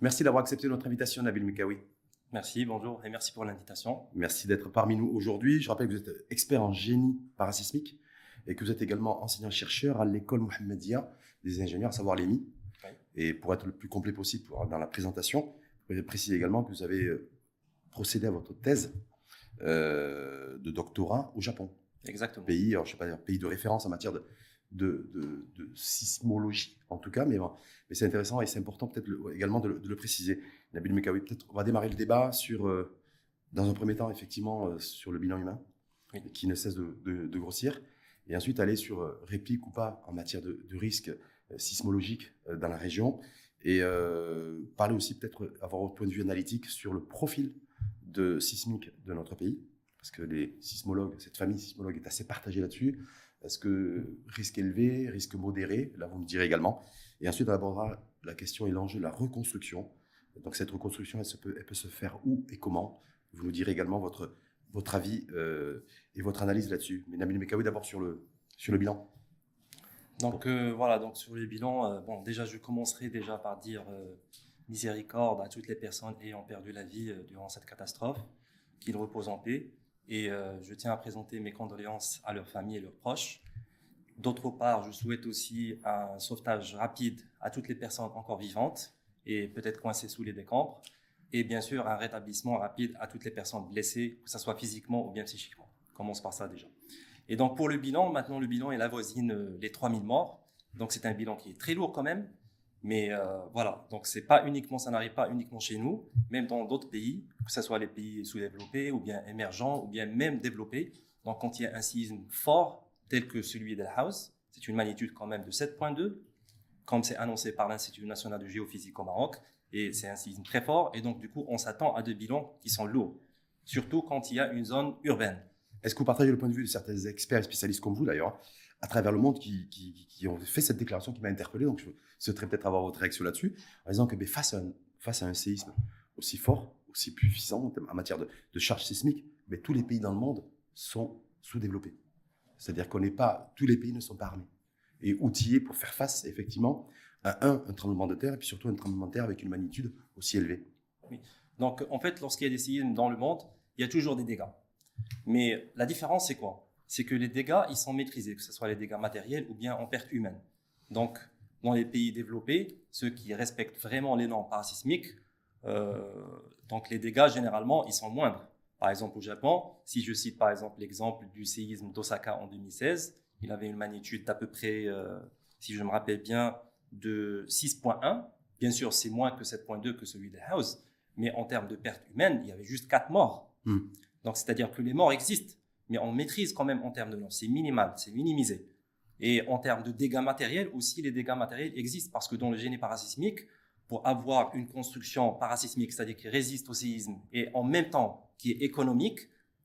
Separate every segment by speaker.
Speaker 1: Merci d'avoir accepté notre invitation, Nabil Mekawi.
Speaker 2: Merci, bonjour et merci pour l'invitation.
Speaker 1: Merci d'être parmi nous aujourd'hui. Je rappelle que vous êtes expert en génie parasismique et que vous êtes également enseignant-chercheur à l'école Mohamedia des ingénieurs, à savoir l'EMI. Et pour être le plus complet possible dans la présentation, je voudrais préciser également que vous avez euh, procédé à votre thèse euh, de doctorat au Japon.
Speaker 2: Exactement.
Speaker 1: Pays, alors, je sais pas, pays de référence en matière de, de, de, sismologie, en tout cas, mais, mais c'est intéressant et c'est important peut-être également de, le préciser. Nabil Mekawi, peut-être on va démarrer le débat sur, euh, dans un premier temps, effectivement, euh, sur le bilan humain, qui ne cesse de, grossir, et ensuite aller sur euh, réplique ou pas en matière de, risque sismologique dans la région, et parler aussi peut-être, avoir un point de vue analytique sur le profil de sismique de notre pays, parce que les sismologues, cette famille sismologue est assez partagée là-dessus. Est-ce que risque élevé, risque modéré Là, vous me direz également. Et ensuite, on abordera la question et l'enjeu de la reconstruction. Donc, cette reconstruction, elle, peut, se faire où et comment? Vous nous direz également votre, votre avis euh, et votre analyse là-dessus. Mais Nabil Mekawi, d'abord sur le, sur le bilan.
Speaker 2: Donc, euh, voilà, donc sur les bilans, euh, bon, déjà, je commencerai déjà par dire miséricorde à toutes les personnes ayant perdu la vie durant cette catastrophe, qu'ils reposent en paix. Et euh, je tiens à présenter mes condoléances à leurs familles et leurs proches. D'autre part, je souhaite aussi un sauvetage rapide à toutes les personnes encore vivantes et peut-être coincées sous les décombres. Et bien sûr, un rétablissement rapide à toutes les personnes blessées, que ce soit physiquement ou bien psychiquement. On commence par ça déjà. Et donc pour le bilan, maintenant le bilan est la voisine euh, les 3000 morts. Donc c'est un bilan qui est très lourd quand même, mais euh, voilà, donc c'est pas uniquement, ça n'arrive pas uniquement chez nous, même dans d'autres pays, que ce soit les pays sous-développés ou bien émergents ou bien même développés. Donc quand il y a un séisme fort tel que celui d'El House, c'est une magnitude quand même de 7.2, comme c'est annoncé par l'Institut national de géophysique au Maroc, et c'est un séisme très fort, et donc du coup on s'attend à des bilans qui sont lourds, surtout quand il y a une zone urbaine.
Speaker 1: Est-ce que vous partagez le point de vue de certains experts et spécialistes comme vous d'ailleurs à travers le monde qui, ont fait cette déclaration qui m'a interpellé. Donc, je souhaiterais peut-être avoir votre réaction là-dessus, en disant que ben, face, à un, séisme aussi fort, aussi puissant en matière de, charge sismique, tous les pays dans le monde sont sous-développés. C'est-à-dire qu'on n'est pas, tous les pays ne sont pas armés et outillés pour faire face effectivement à un, tremblement de terre et puis surtout un tremblement de terre avec une magnitude aussi élevée.
Speaker 2: Donc en fait, lorsqu'il y a des séismes dans le monde, il y a toujours des dégâts. Mais la différence, c'est quoi? C'est que les dégâts, ils sont maîtrisés, que ce soit les dégâts matériels ou bien en perte humaine. Donc, dans les pays développés, ceux qui respectent vraiment les normes parasismiques, euh, donc les dégâts, généralement, ils sont moindres. Par exemple, au Japon, si je cite par exemple l'exemple du séisme d'Osaka en 2016, il avait une magnitude d'à peu près, euh, si je me rappelle bien, de 6.1. Bien sûr, c'est moins que 7.2 que celui de House, mais en termes de pertes humaines, il y avait juste 4 morts. Hmm. Donc, c'est-à-dire que les morts existent mais on maîtrise quand même en termes de lance. C'est minimal, c'est minimisé. Et en termes de dégâts matériels aussi, les dégâts matériels existent parce que dans le génie parasismique, pour avoir une construction parasismique, c'est-à-dire qui résiste au séisme et en même temps qui est économique,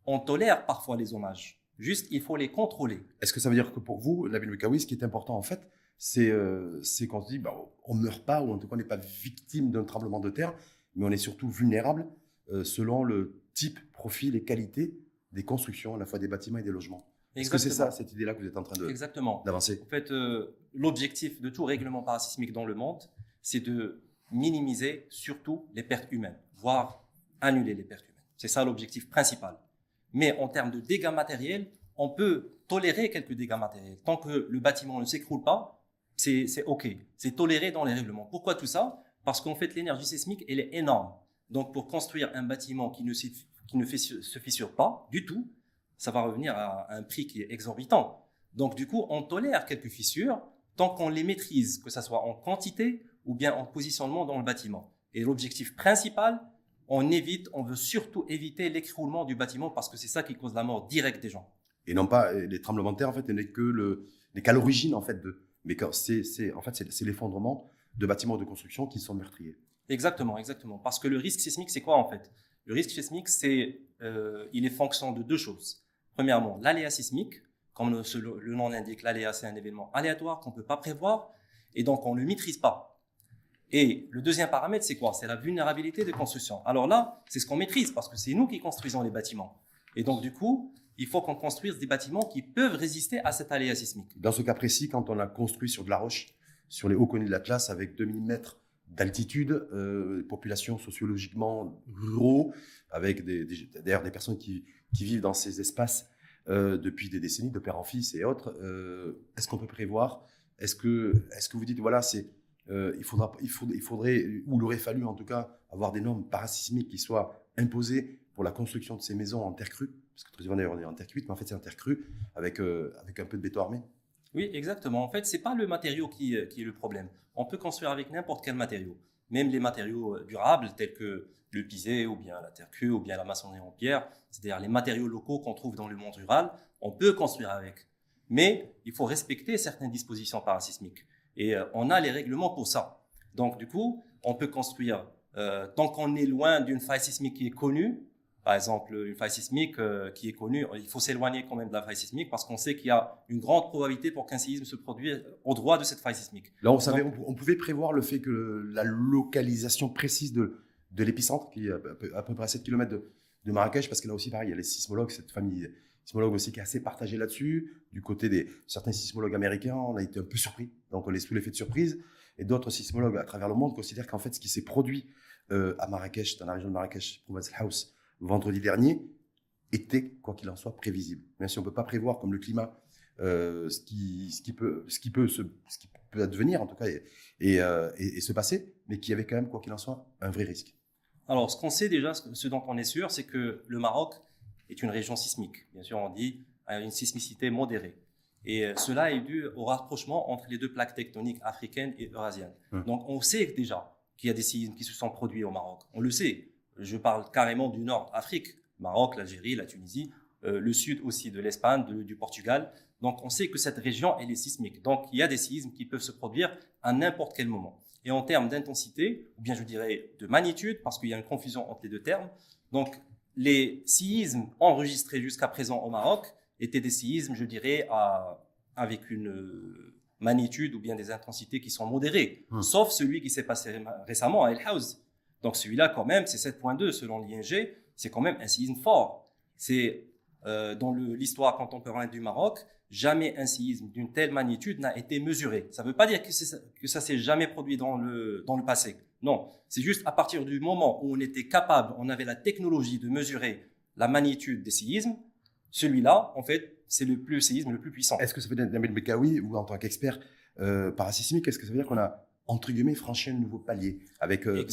Speaker 2: on tolère parfois les hommages. Juste, il faut les contrôler.
Speaker 1: Est-ce que ça veut dire que pour vous, Nabil Mekawi, ce qui est important en fait, c'est euh, qu'on se dit, bah, on ne meurt pas ou en tout cas on n'est pas victime d'un tremblement de terre, mais on est surtout vulnérable euh, selon le type, profil et qualité des constructions, à la fois des bâtiments et des logements. Est-ce que c'est ça, cette idée-là que vous êtes en train de,
Speaker 2: Exactement.
Speaker 1: d'avancer?
Speaker 2: En fait, euh, l'objectif de tout règlement parasismique dans le monde, c'est de minimiser surtout les pertes humaines, voire annuler les pertes humaines. C'est ça l'objectif principal. Mais en termes de dégâts matériels, on peut tolérer quelques dégâts matériels. Tant que le bâtiment ne s'écroule pas, c'est, c'est OK. C'est toléré dans les règlements. Pourquoi tout ça? Parce qu'en fait, l'énergie sismique, elle est énorme. Donc, pour construire un bâtiment qui ne qui ne se fissure pas du tout, ça va revenir à un prix qui est exorbitant. Donc du coup, on tolère quelques fissures tant qu'on les maîtrise, que ce soit en quantité ou bien en positionnement dans le bâtiment. Et l'objectif principal, on évite, on veut surtout éviter l'écroulement du bâtiment parce que c'est ça qui cause la mort directe des gens.
Speaker 1: Et non pas les tremblements de terre, en fait, n'est que le, n'est qu'à l'origine en fait de, mais c'est, c'est en fait c'est, l'effondrement de bâtiments de construction qui sont meurtriers.
Speaker 2: Exactement, exactement. Parce que le risque sismique, c'est quoi en fait? Le risque sismique, c'est, euh, il est fonction de deux choses. Premièrement, l'aléa sismique, comme le, nom l'indique, l'aléa c'est un événement aléatoire qu'on ne peut pas prévoir et donc on ne le maîtrise pas. Et le deuxième paramètre, c'est quoi? C'est la vulnérabilité des constructions. Alors là, c'est ce qu'on maîtrise parce que c'est nous qui construisons les bâtiments. Et donc du coup, il faut qu'on construise des bâtiments qui peuvent résister à cet aléa sismique.
Speaker 1: Dans ce cas précis, quand on a construit sur de la roche, sur les hauts connus de l'Atlas avec 2000 mètres d'altitude, euh, populations sociologiquement ruraux, avec des, d'ailleurs des personnes qui, vivent dans ces espaces euh, depuis des décennies, de père en fils et autres. Euh, est-ce qu'on peut prévoir Est-ce que, vous dites, voilà, euh, il, faudra, faudrait, il faudrait, ou il aurait fallu en tout cas, avoir des normes parasismiques qui soient imposées pour la construction de ces maisons en terre crue Parce que très souvent, d'ailleurs, on est en terre cuite, mais en fait, c'est en terre crue, avec un peu de béton armé?
Speaker 2: Oui, exactement. En fait, c'est pas le matériau qui, qui est le problème. On peut construire avec n'importe quel matériau même les matériaux euh, durables tels que le pisé ou bien la terre crue ou bien la maçonnerie en pierre, c'est-à-dire les matériaux locaux qu'on trouve dans le monde rural, on peut construire avec. Mais il faut respecter certaines dispositions parasismiques. Et euh, on a les règlements pour ça. Donc du coup, on peut construire, euh, tant qu'on est loin d'une faille sismique qui est connue, par exemple, une faille sismique euh, qui est connue, il faut s'éloigner quand même de la faille sismique parce qu'on sait qu'il y a une grande probabilité pour qu'un séisme se produise au droit de cette faille sismique.
Speaker 1: Là, on, savait, on, pouvait prévoir le fait que la localisation précise de, de l'épicentre, qui est à peu, près à 7 km de, de, Marrakech, parce que là aussi, pareil, il y a les sismologues, cette famille sismologue aussi qui est assez partagée là-dessus. Du côté des certains sismologues américains, on a été un peu surpris, donc on est sous l'effet de surprise. Et d'autres sismologues à travers le monde considèrent qu'en fait, ce qui s'est produit euh, à Marrakech, dans la région de Marrakech, Province House, vendredi dernier était, quoi qu'il en soit, prévisible. Même si on ne peut pas prévoir, comme le climat, euh, ce, qui, ce, qui peut, ce, qui peut se, ce qui peut advenir, en tout cas, et, euh, et, et, se passer, mais qui avait quand même, quoi qu'il en soit, un vrai risque.
Speaker 2: Alors, ce qu'on sait déjà, ce dont on est sûr, c'est que le Maroc est une région sismique. Bien sûr, on dit à une sismicité modérée. Et euh, cela est dû au rapprochement entre les deux plaques tectoniques africaines et eurasiennes. Hum. Donc, on sait déjà qu'il y a des séismes qui se sont produits au Maroc. On le sait. Je parle carrément du nord Afrique, Maroc, l'Algérie, la Tunisie, euh, le sud aussi de l'Espagne, du Portugal. Donc on sait que cette région, elle est sismique. Donc il y a des séismes qui peuvent se produire à n'importe quel moment. Et en termes d'intensité, ou bien je dirais de magnitude, parce qu'il y a une confusion entre les deux termes, donc les séismes enregistrés jusqu'à présent au Maroc étaient des séismes, je dirais, avec une magnitude ou bien des intensités qui sont modérées, hum. sauf celui qui s'est passé récemment à El House, donc celui-là, quand même, c'est 7.2 selon l'ING, c'est quand même un séisme fort. C'est euh, dans l'histoire contemporaine du Maroc, jamais un séisme d'une telle magnitude n'a été mesuré. Ça ne veut pas dire que, que ça s'est jamais produit dans le, dans le passé. Non, c'est juste à partir du moment où on était capable, on avait la technologie de mesurer la magnitude des séismes, celui-là, en fait, c'est le plus séisme le plus puissant.
Speaker 1: Est-ce que ça veut dire, Nabil Bekawi, ou en tant qu'expert euh, parasismique, est-ce que ça veut dire qu'on a entre guillemets, franchir un nouveau palier avec euh,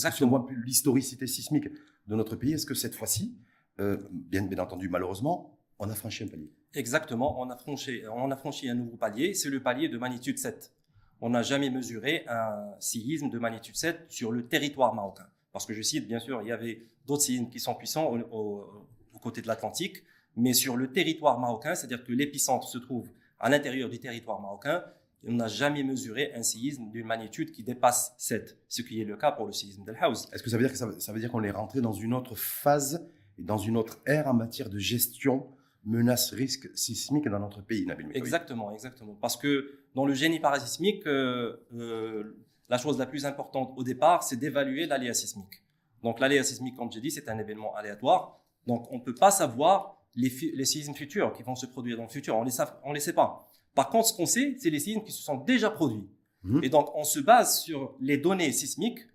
Speaker 1: l'historicité sismique de notre pays. Est-ce que cette fois-ci, euh, bien, bien entendu, malheureusement, on a franchi un palier?
Speaker 2: Exactement, on a franchi, on a franchi un nouveau palier, c'est le palier de magnitude 7. On n'a jamais mesuré un séisme de magnitude 7 sur le territoire marocain. Parce que je cite, bien sûr, il y avait d'autres séismes qui sont puissants au, au, au côté de l'Atlantique, mais sur le territoire marocain, c'est-à-dire que l'épicentre se trouve à l'intérieur du territoire marocain, on n'a jamais mesuré un séisme d'une magnitude qui dépasse 7, ce qui est le cas pour le séisme d'El House.
Speaker 1: Est-ce que ça veut dire que ça, veut dire qu'on est rentré dans une autre phase et dans une autre ère en matière de gestion menace risque sismique dans notre pays, Nabil
Speaker 2: Exactement, exactement. Parce que dans le génie parasismique, euh, euh, la chose la plus importante au départ, c'est d'évaluer l'aléa sismique. Donc l'aléa sismique, comme j'ai dit, c'est un événement aléatoire. Donc on ne peut pas savoir les, les, séismes futurs qui vont se produire dans le futur. On ne les sait pas. Par contre, ce qu'on sait, c'est les séismes qui se sont déjà produits. Mhm. Et donc, on se base sur les données sismiques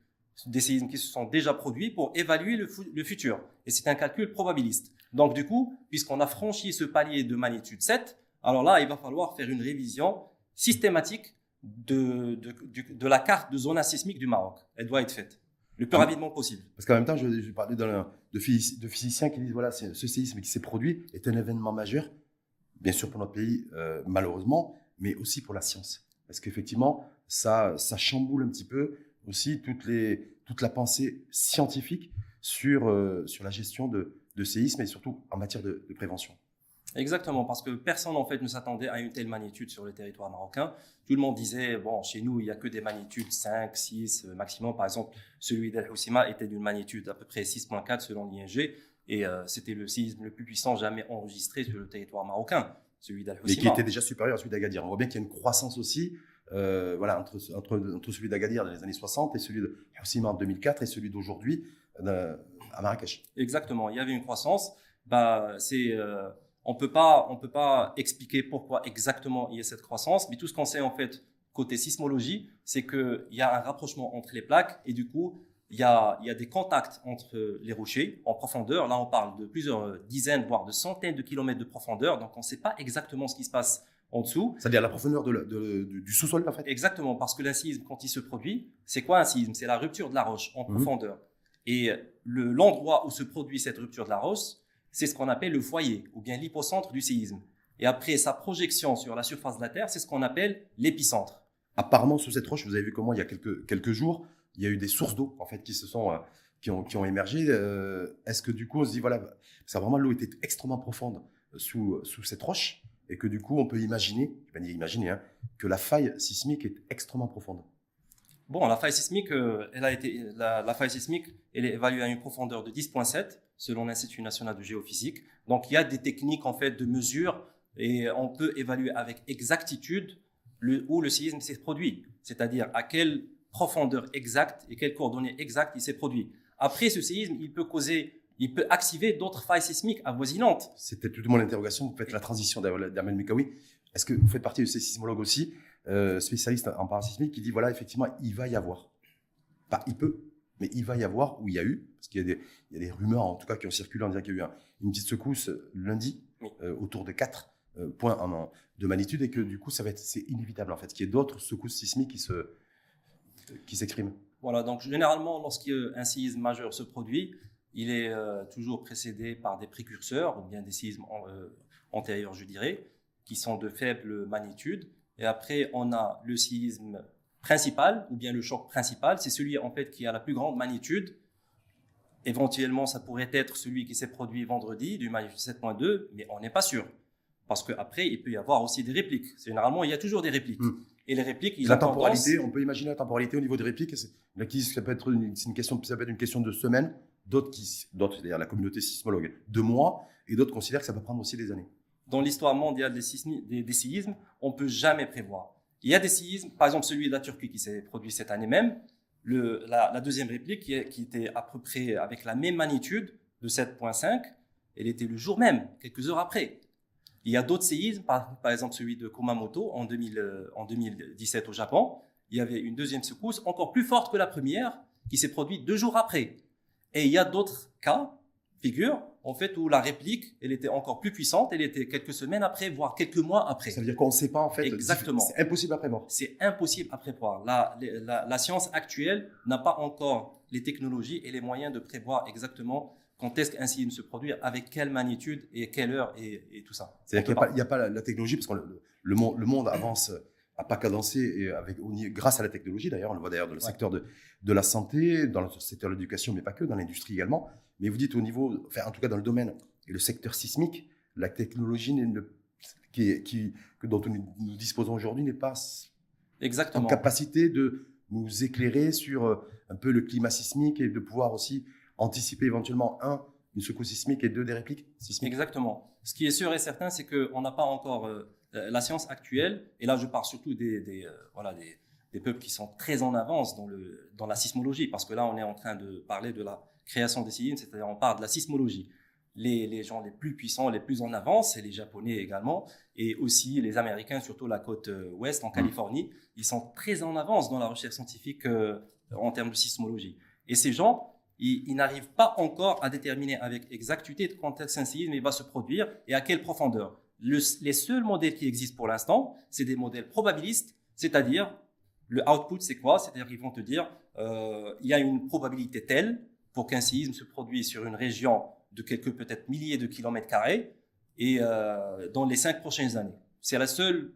Speaker 2: des séismes qui se sont déjà produits pour évaluer le, futur. Et c'est un calcul probabiliste. Donc, du coup, puisqu'on a franchi ce palier de magnitude 7, alors là, il va falloir faire une révision systématique de, de, la carte de zone sismique du Maroc. Elle doit être faite le plus rapidement possible.
Speaker 1: Parce qu'en même temps, je, je parlais de, de, physiciens qui disent voilà, ce séisme qui s'est produit est un événement majeur bien sûr pour notre pays, euh, malheureusement, mais aussi pour la science. Parce qu'effectivement, ça, ça chamboule un petit peu aussi toute la pensée scientifique sur, euh, sur la gestion de, de séismes et surtout en matière de, prévention.
Speaker 2: Exactement, parce que personne en fait ne s'attendait à une telle magnitude sur le territoire marocain. Tout le monde disait, bon, chez nous, il n'y a que des magnitudes 5, 6 euh, maximum. Par exemple, celui d'El Houssima était d'une magnitude à peu près 6.4 selon l'ING. Et euh, c'était le séisme le plus puissant jamais enregistré sur le territoire marocain, celui d'Al
Speaker 1: Mais qui était déjà supérieur à celui d'Agadir. On voit bien qu'il y a une croissance aussi euh, voilà, entre, entre, entre, celui d'Agadir dans les années 60 et celui de Houssima en 2004 et celui d'aujourd'hui euh, à Marrakech.
Speaker 2: Exactement, il y avait une croissance. Bah, c'est, on peut pas, on peut pas expliquer pourquoi exactement il y a cette croissance, mais tout ce qu'on sait en fait côté sismologie, c'est qu'il y a un rapprochement entre les plaques et du coup, il y, a, il y a des contacts entre les rochers en profondeur. Là, on parle de plusieurs dizaines, voire de centaines de kilomètres de profondeur. Donc, on ne sait pas exactement ce qui se passe en dessous.
Speaker 1: C'est-à-dire la profondeur de du sous-sol, en fait
Speaker 2: Exactement, parce que séisme, quand il se produit, c'est quoi un séisme C'est la rupture de la roche en mhm. profondeur. Et l'endroit où se produit cette rupture de la roche, c'est ce qu'on appelle le foyer, ou bien l'hypocentre du séisme. Et après sa projection sur la surface de la Terre, c'est ce qu'on appelle l'épicentre.
Speaker 1: Apparemment, sous cette roche, vous avez vu comment il y a quelques, quelques jours, il y a eu des sources d'eau en fait qui se sont euh, qui ont, qui ont émergé. Euh, est-ce que du coup, on se dit voilà, ça vraiment l'eau était extrêmement profonde sous, sous cette roche et que du coup, on peut imaginer, je vais imaginer, hein, que la faille sismique est extrêmement profonde.
Speaker 2: Bon, la faille sismique, euh, elle a été, la, la, faille sismique, elle est évaluée à une profondeur de 10,7 selon l'Institut national de géophysique. Donc, il y a des techniques en fait de mesure et on peut évaluer avec exactitude le, où le séisme s'est produit, c'est-à-dire à quelle profondeur exacte et quelles coordonnées exactes il s'est produit. Après ce séisme, il peut causer, il peut activer d'autres failles sismiques avoisinantes.
Speaker 1: C'était toute mon interrogation. Vous faites la transition d'Ahmed Mekawi. Est-ce que vous faites partie de ces sismologues aussi, euh, spécialistes en parasismique, qui dit voilà, effectivement, il va y avoir. Pas il peut, mais il va y avoir, ou il y a eu, parce qu'il y, y, a des rumeurs en tout cas qui ont circulé en disant qu'il y a eu une petite secousse lundi euh, autour de 4 euh, points en, de magnitude et que du coup, ça va être, c'est inévitable en fait, qu'il y ait d'autres secousses sismiques qui se, qui s'expriment.
Speaker 2: Voilà, donc généralement, lorsqu'un séisme majeur se produit, il est euh, toujours précédé par des précurseurs, ou bien des séismes antérieurs, je dirais, qui sont de faible magnitude. Et après, on a le séisme principal, ou bien le choc principal, c'est celui en fait qui a la plus grande magnitude. Éventuellement, ça pourrait être celui qui s'est produit vendredi, du magnitude 7.2, mais on n'est pas sûr. Parce qu'après, il peut y avoir aussi des répliques. Généralement, il y a toujours des répliques. Hmm. Et les répliques,
Speaker 1: la temporalité, on peut imaginer la temporalité au niveau des répliques. ça peut être une, une question, ça peut être une question de semaines. D'autres, qui, d'autres, c'est-à-dire la communauté sismologue, de mois, et d'autres considèrent que ça peut prendre aussi des années.
Speaker 2: Dans l'histoire mondiale des, des séismes, on peut jamais prévoir. Il y a des séismes, par exemple celui de la Turquie qui s'est produit cette année même. Le, la, deuxième réplique qui, était à peu près avec la même magnitude de 7.5, elle était le jour même, quelques heures après. Il y a d'autres séismes, par, exemple celui de Kumamoto en, 2000, euh, en 2017 au Japon. Il y avait une deuxième secousse encore plus forte que la première qui s'est produite deux jours après. Et il y a d'autres cas, figures, en fait, où la réplique, elle était encore plus puissante, elle était quelques semaines après, voire quelques mois après.
Speaker 1: Ça veut dire qu'on ne sait pas, en fait.
Speaker 2: Exactement.
Speaker 1: C'est impossible à prévoir.
Speaker 2: C'est impossible à prévoir. La, la, la science actuelle n'a pas encore les technologies et les moyens de prévoir exactement quand est-ce qu'un séisme se produit, avec quelle magnitude et quelle heure et, tout ça.
Speaker 1: C'est-à-dire qu'il n'y a, pas la, technologie, parce que le, monde, le monde avance à pas cadencé et avec, grâce à la technologie d'ailleurs, on le voit d'ailleurs dans le secteur de, de, la santé, dans le secteur de l'éducation, mais pas que, dans l'industrie également. Mais vous dites au niveau, enfin en tout cas dans le domaine et le secteur sismique, la technologie qui, qui, que dont nous, disposons aujourd'hui n'est pas
Speaker 2: Exactement.
Speaker 1: en capacité de nous éclairer sur euh, un peu le climat sismique et de pouvoir aussi anticiper éventuellement, un, une secousse sismique et deux, des répliques sismiques.
Speaker 2: Exactement. Ce qui est sûr et certain, c'est qu'on n'a pas encore euh, la science actuelle, et là je parle surtout des, des euh, voilà, des, des, peuples qui sont très en avance dans, le, dans la sismologie, parce que là on est en train de parler de la création des séismes, c'est-à-dire on parle de la sismologie. Les, les, gens les plus puissants, les plus en avance, c'est les Japonais également, et aussi les Américains, surtout la côte euh, ouest en mmh. Californie, ils sont très en avance dans la recherche scientifique en termes de sismologie. Et ces gens, il, n'arrive pas encore à déterminer avec exactitude quand un séisme va se produire et à quelle profondeur. les seuls modèles qui existent pour l'instant, c'est des modèles probabilistes, c'est-à-dire le output, c'est quoi? C'est-à-dire qu'ils vont te dire, euh, il y a une probabilité telle pour qu'un séisme se produise sur une région de quelques peut-être milliers de kilomètres carrés et euh, dans les cinq prochaines années. C'est la seule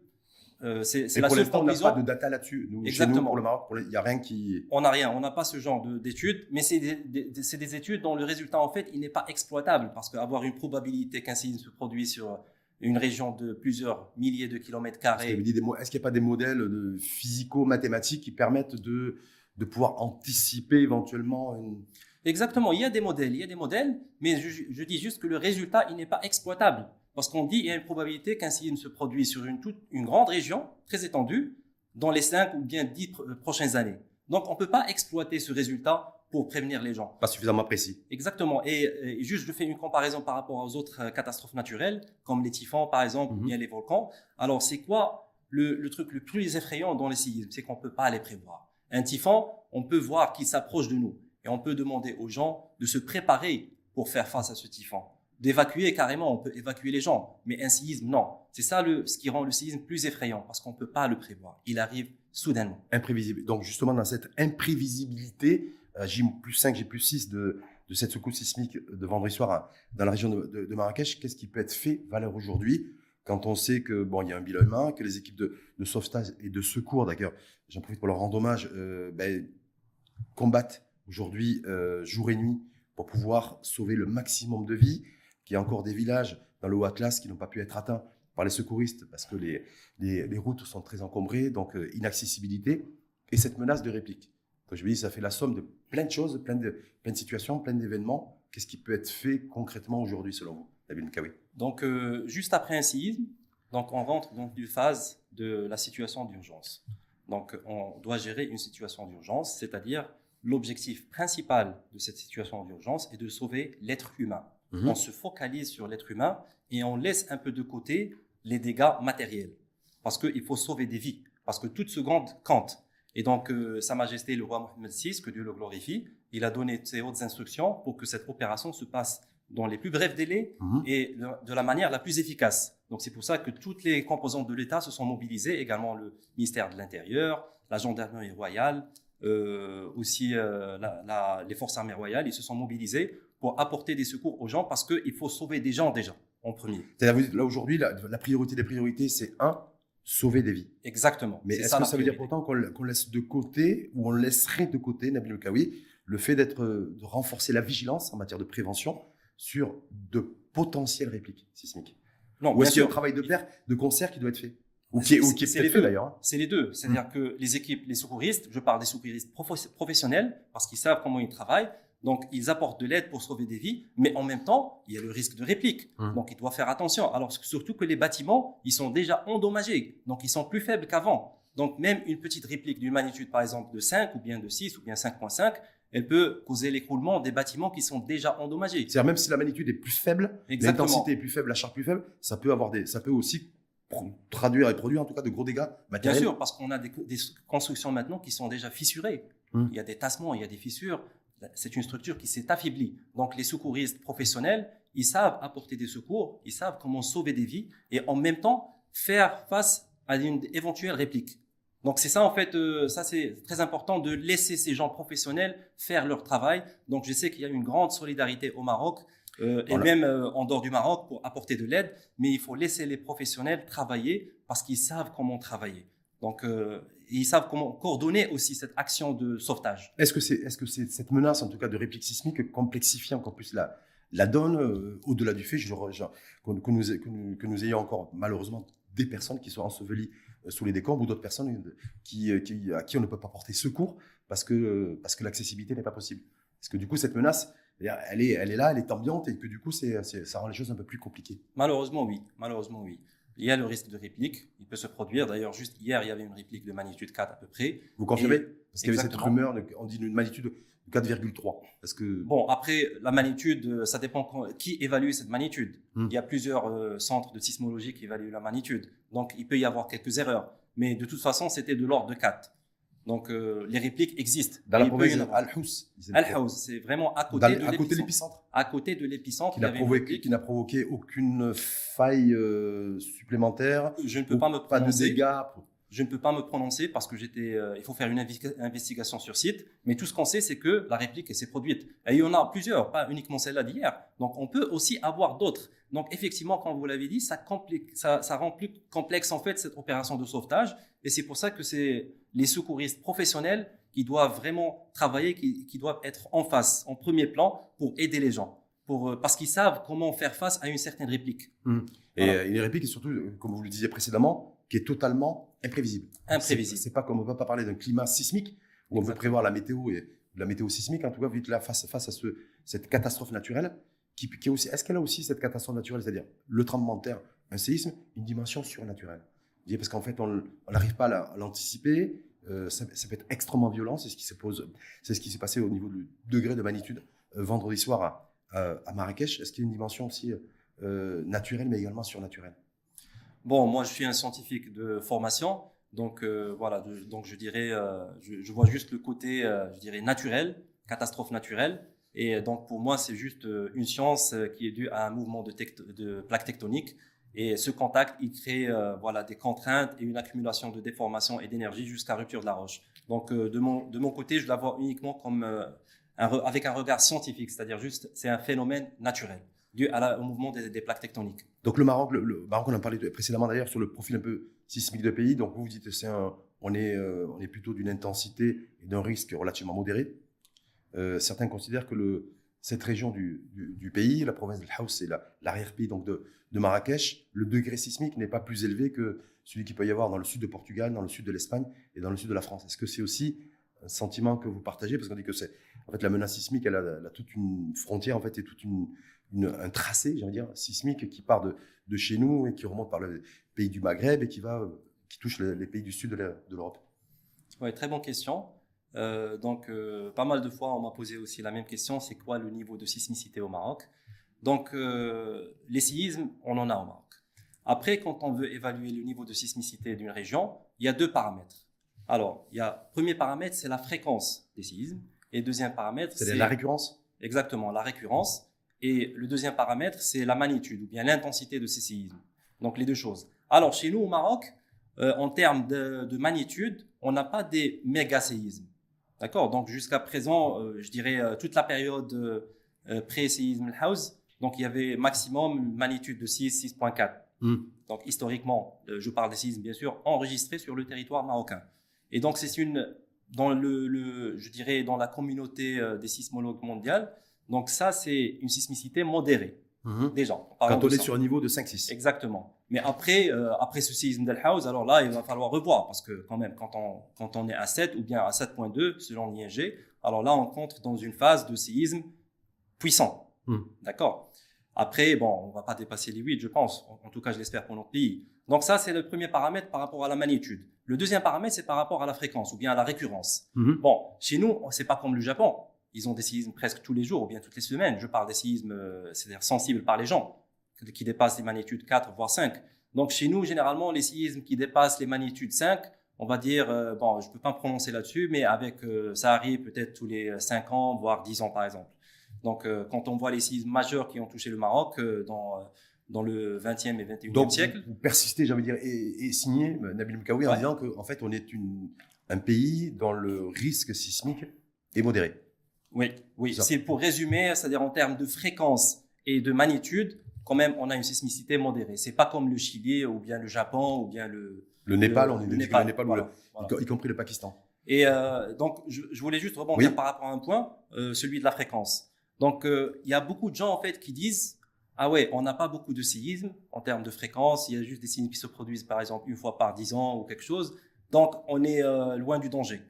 Speaker 1: euh, c'est la seule on n'a pas de data là-dessus. Exactement. pour le Maroc, il n'y a rien qui.
Speaker 2: On n'a rien, on n'a pas ce genre d'études, mais c'est des, des, études dont le résultat, en fait, il n'est pas exploitable parce qu'avoir une probabilité qu'un séisme se produise sur une région de plusieurs milliers de kilomètres carrés.
Speaker 1: Est-ce qu'il n'y a pas des modèles de physico-mathématiques qui permettent de, de pouvoir anticiper éventuellement une.
Speaker 2: Exactement, il y a des modèles, il y a des modèles, mais je, je dis juste que le résultat, il n'est pas exploitable. Parce qu'on dit qu'il y a une probabilité qu'un séisme se produise sur une, toute, une grande région, très étendue, dans les 5 ou bien 10 euh, prochaines années. Donc, on ne peut pas exploiter ce résultat pour prévenir les gens.
Speaker 1: Pas suffisamment précis.
Speaker 2: Exactement. Et, juste, je fais une comparaison par rapport aux autres euh, catastrophes naturelles, comme les typhons, par exemple, ou mhm. bien les volcans. Alors, c'est quoi le, le truc le plus effrayant dans les séismes, c'est qu'on ne peut pas les prévoir. Un typhon, on peut voir qu'il s'approche de nous et on peut demander aux gens de se préparer pour faire face à ce typhon. D'évacuer carrément, on peut évacuer les gens, mais un séisme, non. C'est ça le, ce qui rend le séisme plus effrayant parce qu'on ne peut pas le prévoir. Il arrive soudainement.
Speaker 1: Imprévisible. Donc justement, dans cette imprévisibilité, euh, J plus 5, J plus 6 de, de cette secousse sismique de vendredi soir dans la région de, de, Marrakech, qu'est-ce qui peut être fait, valeur aujourd'hui, quand on sait que bon, il y a un bilan humain, que les équipes de, de sauvetage et de secours, d'ailleurs, j'en profite pour leur rendre hommage, euh, ben, combattent aujourd'hui euh, jour et nuit pour pouvoir sauver le maximum de vies, qu'il y a encore des villages dans le haut Atlas qui n'ont pas pu être atteints par les secouristes parce que les, les, routes sont très encombrées, donc euh, inaccessibilité, et cette menace de réplique. Donc je me dis, ça fait la somme de plein de choses, plein de, plein de situations, plein d'événements. Qu'est-ce qui peut être fait concrètement aujourd'hui selon vous, David Mkawi?
Speaker 2: Donc euh, juste après un séisme, donc on rentre dans une phase de la situation d'urgence. Donc on doit gérer une situation d'urgence, c'est-à-dire l'objectif principal de cette situation d'urgence est de sauver l'être humain.
Speaker 1: Mhm.
Speaker 2: On se focalise sur l'être humain et on laisse un peu de côté les dégâts matériels. Parce qu'il faut sauver des vies. Parce que toute seconde compte. Et donc, euh, Sa Majesté le roi Mohammed VI, que Dieu le glorifie, il a donné ses hautes instructions pour que cette opération se passe dans les plus brefs délais
Speaker 1: Mhm.
Speaker 2: et de- de la manière la plus efficace. Donc, c'est pour ça que toutes les composantes de l'État se sont mobilisées, également le ministère de l'Intérieur, la gendarmerie royale, euh, aussi euh, la- la- les forces armées royales, ils se sont mobilisés pour apporter des secours aux gens parce qu'il faut sauver des gens déjà, en premier.
Speaker 1: C'est-à-dire, là aujourd'hui, la, la priorité des priorités, c'est un, sauver des vies.
Speaker 2: Exactement.
Speaker 1: Mais est-ce
Speaker 2: ça
Speaker 1: que ça veut dire pourtant qu'on laisse de côté, ou on laisserait de côté, Nabil Mkawi, le fait d'être, de renforcer la vigilance en matière de prévention sur de potentielles répliques sismiques?
Speaker 2: Non,
Speaker 1: Ou est-ce qu'il y a un travail de pair, de concert qui doit être fait? Ou qui est, ou qui est
Speaker 2: c'est
Speaker 1: peut-être
Speaker 2: les
Speaker 1: fait d'ailleurs hein.
Speaker 2: C'est les deux. C'est-à-dire
Speaker 1: Mm.
Speaker 2: que les équipes, les secouristes, je parle des secouristes professionnels parce qu'ils savent comment ils travaillent. Donc, ils apportent de l'aide pour sauver des vies, mais en même temps, il y a le risque de réplique.
Speaker 1: Mm.
Speaker 2: Donc, ils doivent faire attention. Alors, surtout que les bâtiments, ils sont déjà endommagés. Donc, ils sont plus faibles qu'avant. Donc, même une petite réplique d'une magnitude, par exemple, de 5 ou bien de 6 ou bien 5.5, elle peut causer l'écroulement des bâtiments qui sont déjà endommagés.
Speaker 1: C'est-à-dire même si la magnitude est plus faible, l'intensité est plus faible, la charge plus faible, ça peut avoir des, ça peut aussi traduire et produire en tout cas de gros dégâts
Speaker 2: Bien
Speaker 1: matériels.
Speaker 2: sûr, parce qu'on a des, des constructions maintenant qui sont déjà fissurées.
Speaker 1: Hum.
Speaker 2: Il y a des tassements, il y a des fissures. C'est une structure qui s'est affaiblie. Donc les secouristes professionnels, ils savent apporter des secours, ils savent comment sauver des vies et en même temps faire face à une éventuelle réplique. Donc c'est ça en fait, euh, ça c'est très important de laisser ces gens professionnels faire leur travail. Donc je sais qu'il y a une grande solidarité au Maroc euh, et même euh, en dehors du Maroc pour apporter de l'aide, mais il faut laisser les professionnels travailler parce qu'ils savent comment travailler. Donc euh, ils savent comment coordonner aussi cette action de sauvetage.
Speaker 1: Est-ce que c'est est-ce que c'est cette menace en tout cas de réplique sismique complexifie encore plus la la donne euh, au-delà du fait je- je- que, que nous, que, nous, que nous ayons encore malheureusement des personnes qui sont ensevelies euh, sous les décombres ou d'autres personnes qui, qui- à qui on ne peut pas porter secours parce que parce que l'accessibilité n'est pas possible. Parce que du coup cette menace elle est elle est là, elle est ambiante et que du coup c'est c'est- ça rend les choses un peu plus compliquées.
Speaker 2: Malheureusement, oui. Malheureusement, oui. Il y a le risque de réplique. Il peut se produire. D'ailleurs, juste hier, il y avait une réplique de magnitude 4 à peu près.
Speaker 1: Vous confirmez Parce qu'il y avait cette rumeur, de- on dit une magnitude de 4,3. Parce que
Speaker 2: Bon, après, la magnitude, euh, ça dépend qui évalue cette magnitude.
Speaker 1: Hmm.
Speaker 2: Il y a plusieurs euh, centres de sismologie qui évaluent la magnitude. Donc, il peut y avoir quelques erreurs. Mais de toute façon, c'était de l'ordre de 4. Donc, euh, les répliques existent.
Speaker 1: dans la province. Al-Hous,
Speaker 2: Al-Haouz, c'est vraiment à côté
Speaker 1: Dans-
Speaker 2: de
Speaker 1: à
Speaker 2: l'épicentre. À côté de l'épicentre,
Speaker 1: qui n'a provoqué,
Speaker 2: réplique.
Speaker 1: qui n'a provoqué aucune faille euh, supplémentaire,
Speaker 2: Je ne peux pas me
Speaker 1: pas de
Speaker 2: prononcer.
Speaker 1: dégâts.
Speaker 2: Je ne peux pas me prononcer parce que j'étais. euh, il faut faire une investigation sur site. Mais tout ce qu'on sait, c'est que la réplique s'est produite. Et il y en a plusieurs, pas uniquement celle-là d'hier. Donc on peut aussi avoir d'autres. Donc effectivement, comme vous l'avez dit, ça, complique- ça, ça rend plus complexe en fait cette opération de sauvetage. Et c'est pour ça que c'est les secouristes professionnels qui doivent vraiment travailler, qui, qui doivent être en face, en premier plan, pour aider les gens, pour euh, parce qu'ils savent comment faire face à une certaine réplique.
Speaker 1: Et
Speaker 2: Voilà.
Speaker 1: euh, une réplique surtout, comme vous le disiez précédemment, qui est totalement imprévisible.
Speaker 2: Imprévisible.
Speaker 1: C'est pas comme on ne peut pas parler d'un climat sismique où on peut
Speaker 2: Exactement.
Speaker 1: prévoir la météo et la météo sismique. En tout cas, vite là face face à ce, cette catastrophe naturelle, qui, qui est aussi, est-ce qu'elle a aussi cette catastrophe naturelle, c'est-à-dire le tremblement de terre, un séisme, une dimension surnaturelle? Parce qu'en fait, on n'arrive pas à la- à l'anticiper. euh, ça, ça peut être extrêmement violent. C'est ce qui se pose, c'est ce qui s'est passé au niveau du degré de magnitude euh, vendredi soir à, à- à Marrakech. Est-ce qu'il y a une dimension aussi euh, naturelle, mais également surnaturelle?
Speaker 2: Bon, moi, je suis un scientifique de formation. Donc, euh, voilà, donc je dirais, euh, je, vois juste le côté, euh, je dirais, naturel, catastrophe naturelle. Et donc, pour moi, c'est juste une science qui est due à un mouvement de, de plaques tectoniques. Et ce contact, il crée voilà, des contraintes et une accumulation de déformation et d'énergie jusqu'à rupture de la roche. Donc, de, mon, de mon côté, je la vois uniquement comme avec un regard scientifique, c'est-à-dire juste, c'est un phénomène naturel dû au mouvement des, plaques tectoniques.
Speaker 1: Donc le Maroc, le, Maroc, on en parlait précédemment d'ailleurs sur le profil un peu sismique de pays. Donc vous, vous dites c'est on est, euh, on est plutôt d'une intensité et d'un risque relativement modéré. Euh, certains considèrent que cette région du, du, pays, la province de Haus, c'est l'arrière-pays donc de, de, Marrakech, le degré sismique n'est pas plus élevé que celui qu'il peut y avoir dans le sud de Portugal, dans le sud de l'Espagne et dans le sud de la France. Est-ce que c'est aussi un sentiment que vous partagez? Parce qu'on dit que c'est en fait la menace sismique, elle a, elle a, toute une frontière en fait et toute une, un tracé, j'ai dire, sismique qui part de, de, chez nous et qui remonte par le pays du Maghreb et qui va, qui touche les, pays du sud de l'Europe.
Speaker 2: Oui, très bonne question. Euh, donc, euh, pas mal de fois, on m'a posé aussi la même question c'est quoi le niveau de sismicité au Maroc? Donc, euh, les séismes, on en a au Maroc. Après, quand on veut évaluer le niveau de sismicité d'une région, il y a deux paramètres. Alors, il y a premier paramètre, c'est la fréquence des séismes, et deuxième paramètre,
Speaker 1: c'est la récurrence?
Speaker 2: Exactement, la récurrence. Et le deuxième paramètre, c'est la magnitude ou bien l'intensité de ces séismes. Donc les deux choses. Alors chez nous au Maroc, euh, en termes de, magnitude, on n'a pas des méga séismes. D'accord? Donc jusqu'à présent, euh, je dirais euh, toute la période pré-séisme house, donc il y avait maximum une magnitude de 6, 6.4. Hmm. Donc historiquement, je parle des séismes bien sûr, enregistrés sur le territoire marocain. Et donc c'est une dans le, le, je dirais dans la communauté des sismologues mondiales, donc ça, c'est une sismicité modérée.
Speaker 1: Mhm. Déjà. Quand on est sur un niveau de 5-6.
Speaker 2: Exactement. Mais après, euh, après ce séisme d'El-House, alors là, il va falloir revoir parce que quand même, quand on, quand on est à 7 ou bien à 7.2 selon l'ING, alors là, on compte dans une phase de séisme puissant. Mhm. D'accord? Après, bon, on va pas dépasser les 8, je pense. En, tout cas, je l'espère pour notre pays. Donc ça, c'est le premier paramètre par rapport à la magnitude. Le deuxième paramètre, c'est par rapport à la fréquence ou bien à la récurrence. Mhm. Bon, chez nous, c'est pas comme le Japon ils ont des séismes presque tous les jours ou bien toutes les semaines. Je parle des séismes, euh, c'est-à-dire sensibles par les gens, qui dépassent les magnitudes 4 voire 5. Donc chez nous, généralement, les séismes qui dépassent les magnitudes 5, on va dire, euh, bon, je peux pas me prononcer là-dessus, mais avec euh, ça arrive peut-être tous les 5 ans, voire 10 ans par exemple. Donc quand on voit les séismes majeurs qui ont touché le Maroc dans dans le 20e et 21e
Speaker 1: Donc,
Speaker 2: siècle.
Speaker 1: Vous persistez, j'ai envie de dire, et, et Nabil Mkawi en disant qu'en en fait, on est une, un pays dont le risque sismique est modéré.
Speaker 2: Oui, oui. C'est pour résumer, c'est-à-dire en termes de fréquence et de magnitude, quand même, on a une sismicité modérée. C'est pas comme le Chili ou bien le Japon ou bien le.
Speaker 1: Le Népal, on est le Népal, le Népal y compris le Pakistan.
Speaker 2: Et euh, donc, je, voulais juste rebondir par rapport à un point, euh, celui de la fréquence. Donc, euh, il y a beaucoup de gens en fait qui disent ah ouais, on n'a pas beaucoup de séismes en termes de fréquence. Il y a juste des séismes qui se produisent par exemple une fois par dix ans ou quelque chose. Donc, on est loin du danger.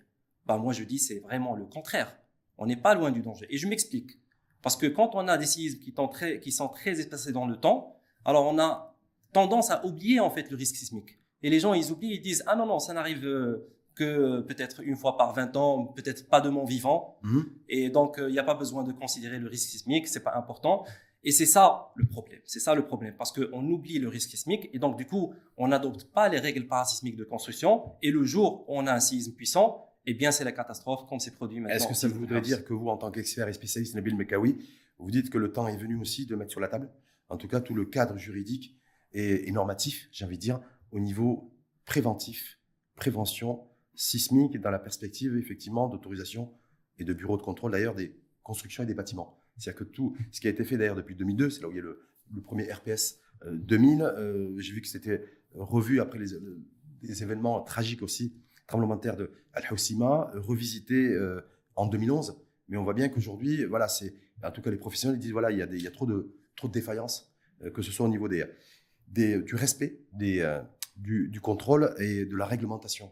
Speaker 2: Bah moi, je dis c'est vraiment le contraire. On n'est pas loin du danger. Et je m'explique. Parce que quand on a des séismes qui, sont très, qui sont très espacés dans le temps, alors on a tendance à oublier en fait le risque sismique. Et les gens, ils oublient, ils disent, ah non, non, ça n'arrive euh, que peut-être une fois par 20 ans, peut-être pas de mon vivant. Mhm. Et donc, euh, il n'y a pas besoin de considérer le risque sismique, c'est pas important. Et c'est ça le problème. C'est ça le problème. Parce qu'on oublie le risque sismique. Et donc, du coup, on n'adopte pas les règles parasismiques de construction. Et le jour où on a un séisme puissant, eh bien, c'est la catastrophe comme c'est produit maintenant.
Speaker 1: Est-ce que ça voudrait dire que vous, en tant qu'expert et spécialiste Nabil Mekawi, vous dites que le temps est venu aussi de mettre sur la table, en tout cas, tout le cadre juridique et, normatif, j'ai envie de dire, au niveau préventif, prévention sismique, dans la perspective, effectivement, d'autorisation et de bureau de contrôle, d'ailleurs, des constructions et des bâtiments. C'est-à-dire que tout ce qui a été fait, d'ailleurs, depuis 2002, c'est là où il y a le, premier RPS 2000, euh, euh, j'ai vu que c'était revu après les, les événements tragiques aussi tremblement de terre de Al-Hawsima, euh, revisité euh, en 2011. Mais on voit bien qu'aujourd'hui, voilà, c'est, en tout cas, les professionnels disent voilà, il y a, des, il y a trop, de, trop de défaillances, euh, que ce soit au niveau des, des, du respect, des, du, du, contrôle et de la réglementation.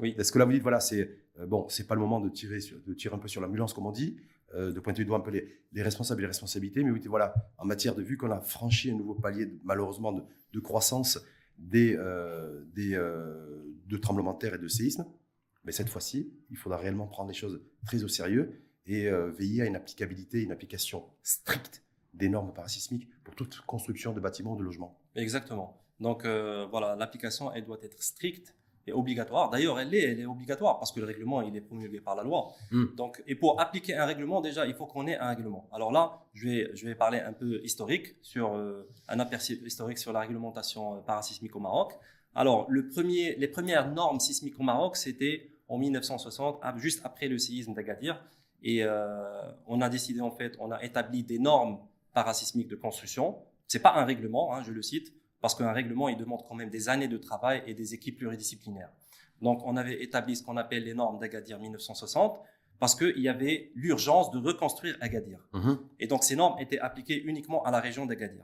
Speaker 1: Oui. Est-ce que là, vous dites voilà, c'est bon, c'est pas le moment de tirer, de tirer un peu sur l'ambulance, comme on dit, de pointer du doigt un peu les, les, responsables et les responsabilités. Mais oui, voilà, en matière de vue qu'on a franchi un nouveau palier, malheureusement, de, de croissance des, des, de tremblements de terre et de séismes. Mais cette fois-ci, il faudra réellement prendre les choses très au sérieux et euh, veiller à une applicabilité, une application stricte des normes parasismiques pour toute construction de bâtiments ou de logements.
Speaker 2: Exactement. Donc euh, voilà, l'application, elle doit être stricte et obligatoire. D'ailleurs, elle est, elle est obligatoire parce que le règlement, il est promulgué par la loi.
Speaker 1: Mm.
Speaker 2: Donc, et pour appliquer un règlement, déjà, il faut qu'on ait un règlement. Alors là, je vais, je vais parler un peu historique sur euh, un aperçu historique sur la réglementation euh, parasismique au Maroc. Alors, le premier, les premières normes sismiques au Maroc, c'était en 1960, ah, juste après le séisme d'Agadir. Et euh, on a décidé, en fait, on a établi des normes parasismiques de construction. C'est pas un règlement, hein, je le cite, parce qu'un règlement, il demande quand même des années de travail et des équipes pluridisciplinaires. Donc, on avait établi ce qu'on appelle les normes d'Agadir 1960, parce qu'il y avait l'urgence de reconstruire Agadir.
Speaker 1: Mhm.
Speaker 2: Et donc, ces normes étaient appliquées uniquement à la région d'Agadir.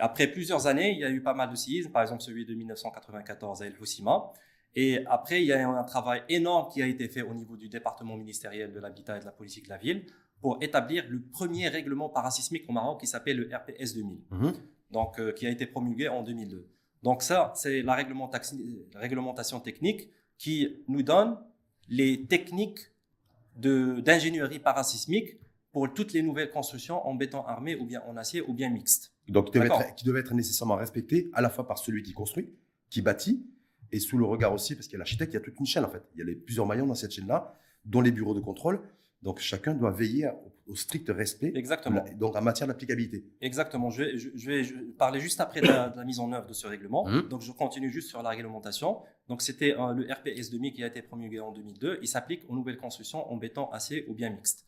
Speaker 2: Après plusieurs années, il y a eu pas mal de séismes, par exemple celui de 1994 à El Hoceima. Et après, il y a eu un travail énorme qui a été fait au niveau du département ministériel de l'habitat et de la politique de la ville pour établir le premier règlement parasismique au Maroc qui s'appelle le RPS 2000
Speaker 1: Mhm.
Speaker 2: Donc euh, qui a été promulgué en 2002. Donc ça, c'est la réglementation, réglementation technique qui nous donne les techniques d'ingénierie parasismique pour toutes les nouvelles constructions en béton armé ou bien en acier ou bien mixte.
Speaker 1: Donc, qui devait, être, qui devait être nécessairement respecté à la fois par celui qui construit, qui bâtit, et sous le regard aussi, parce qu'il y a l'architecte, il y a toute une chaîne en fait. Il y a les, plusieurs maillons dans cette chaîne-là, dont les bureaux de contrôle. Donc, chacun doit veiller à- au, strict respect,
Speaker 2: Exactement.
Speaker 1: la- donc en matière d'applicabilité.
Speaker 2: Exactement. Je vais, je, je vais je vais parler juste après de la, de la mise en œuvre de ce règlement.
Speaker 1: Mhm.
Speaker 2: Donc, je continue juste sur la réglementation. Donc, c'était euh, le RPS 2000 qui a été promulgué en 2002. Il s'applique aux nouvelles constructions en béton, acier ou bien mixte.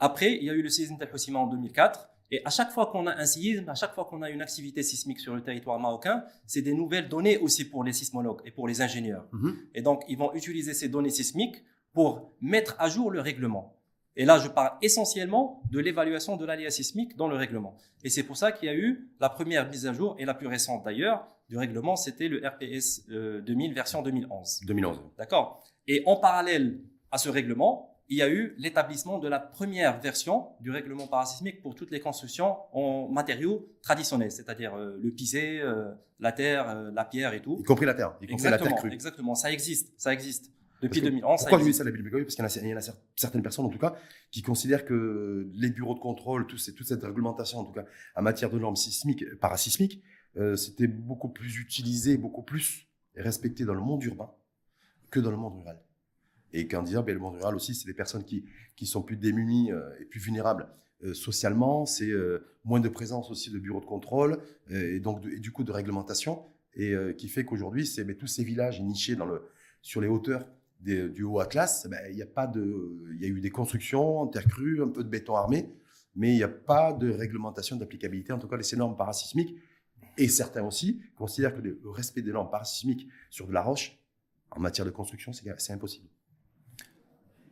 Speaker 2: Après, il y a eu le séisme d'El Hoceima en 2004. Et à chaque fois qu'on a un séisme, à chaque fois qu'on a une activité sismique sur le territoire marocain, c'est des nouvelles données aussi pour les sismologues et pour les ingénieurs.
Speaker 1: Mhm.
Speaker 2: Et donc, ils vont utiliser ces données sismiques pour mettre à jour le règlement. Et là, je parle essentiellement de l'évaluation de l'aléa sismique dans le règlement. Et c'est pour ça qu'il y a eu la première mise à jour, et la plus récente d'ailleurs, du règlement, c'était le RPS euh, 2000 version 2011.
Speaker 1: 2011.
Speaker 2: D'accord? Et en parallèle à ce règlement, il y a eu l'établissement de la première version du règlement parasismique pour toutes les constructions en matériaux traditionnels, c'est-à-dire euh, le pisé, euh, la terre, euh, la pierre et tout.
Speaker 1: Y compris la terre, y compris la terre
Speaker 2: Exactement,
Speaker 1: crue.
Speaker 2: exactement, ça existe, ça existe. Depuis
Speaker 1: Parce que
Speaker 2: 2011, ça
Speaker 1: Pourquoi
Speaker 2: existe.
Speaker 1: ça, la Bible Parce qu'il y, en a- il y en a cer- certaines personnes, en tout cas, qui considèrent que les bureaux de contrôle, tout toute cette réglementation, en tout cas, en matière de normes sismiques, parasismiques, euh, c'était beaucoup plus utilisé, beaucoup plus respecté dans le monde urbain que dans le monde rural. Et qu'en disant, ben, le monde rural aussi, c'est des personnes qui, qui sont plus démunies euh, et plus vulnérables euh, socialement, c'est moins de présence aussi de bureaux de contrôle, et donc de- et du coup de réglementation, et qui fait qu'aujourd'hui, c'est ben, tous ces villages nichés dans le, sur les hauteurs du haut Atlas, ben, il y a pas de, il y a eu des constructions en terre crue, un peu de béton armé, mais il n'y a pas de réglementation d'applicabilité, en tout cas les normes parasismiques. Et certains aussi considèrent que le respect des normes parasismiques sur de la roche, en matière de construction, c'est c'est impossible.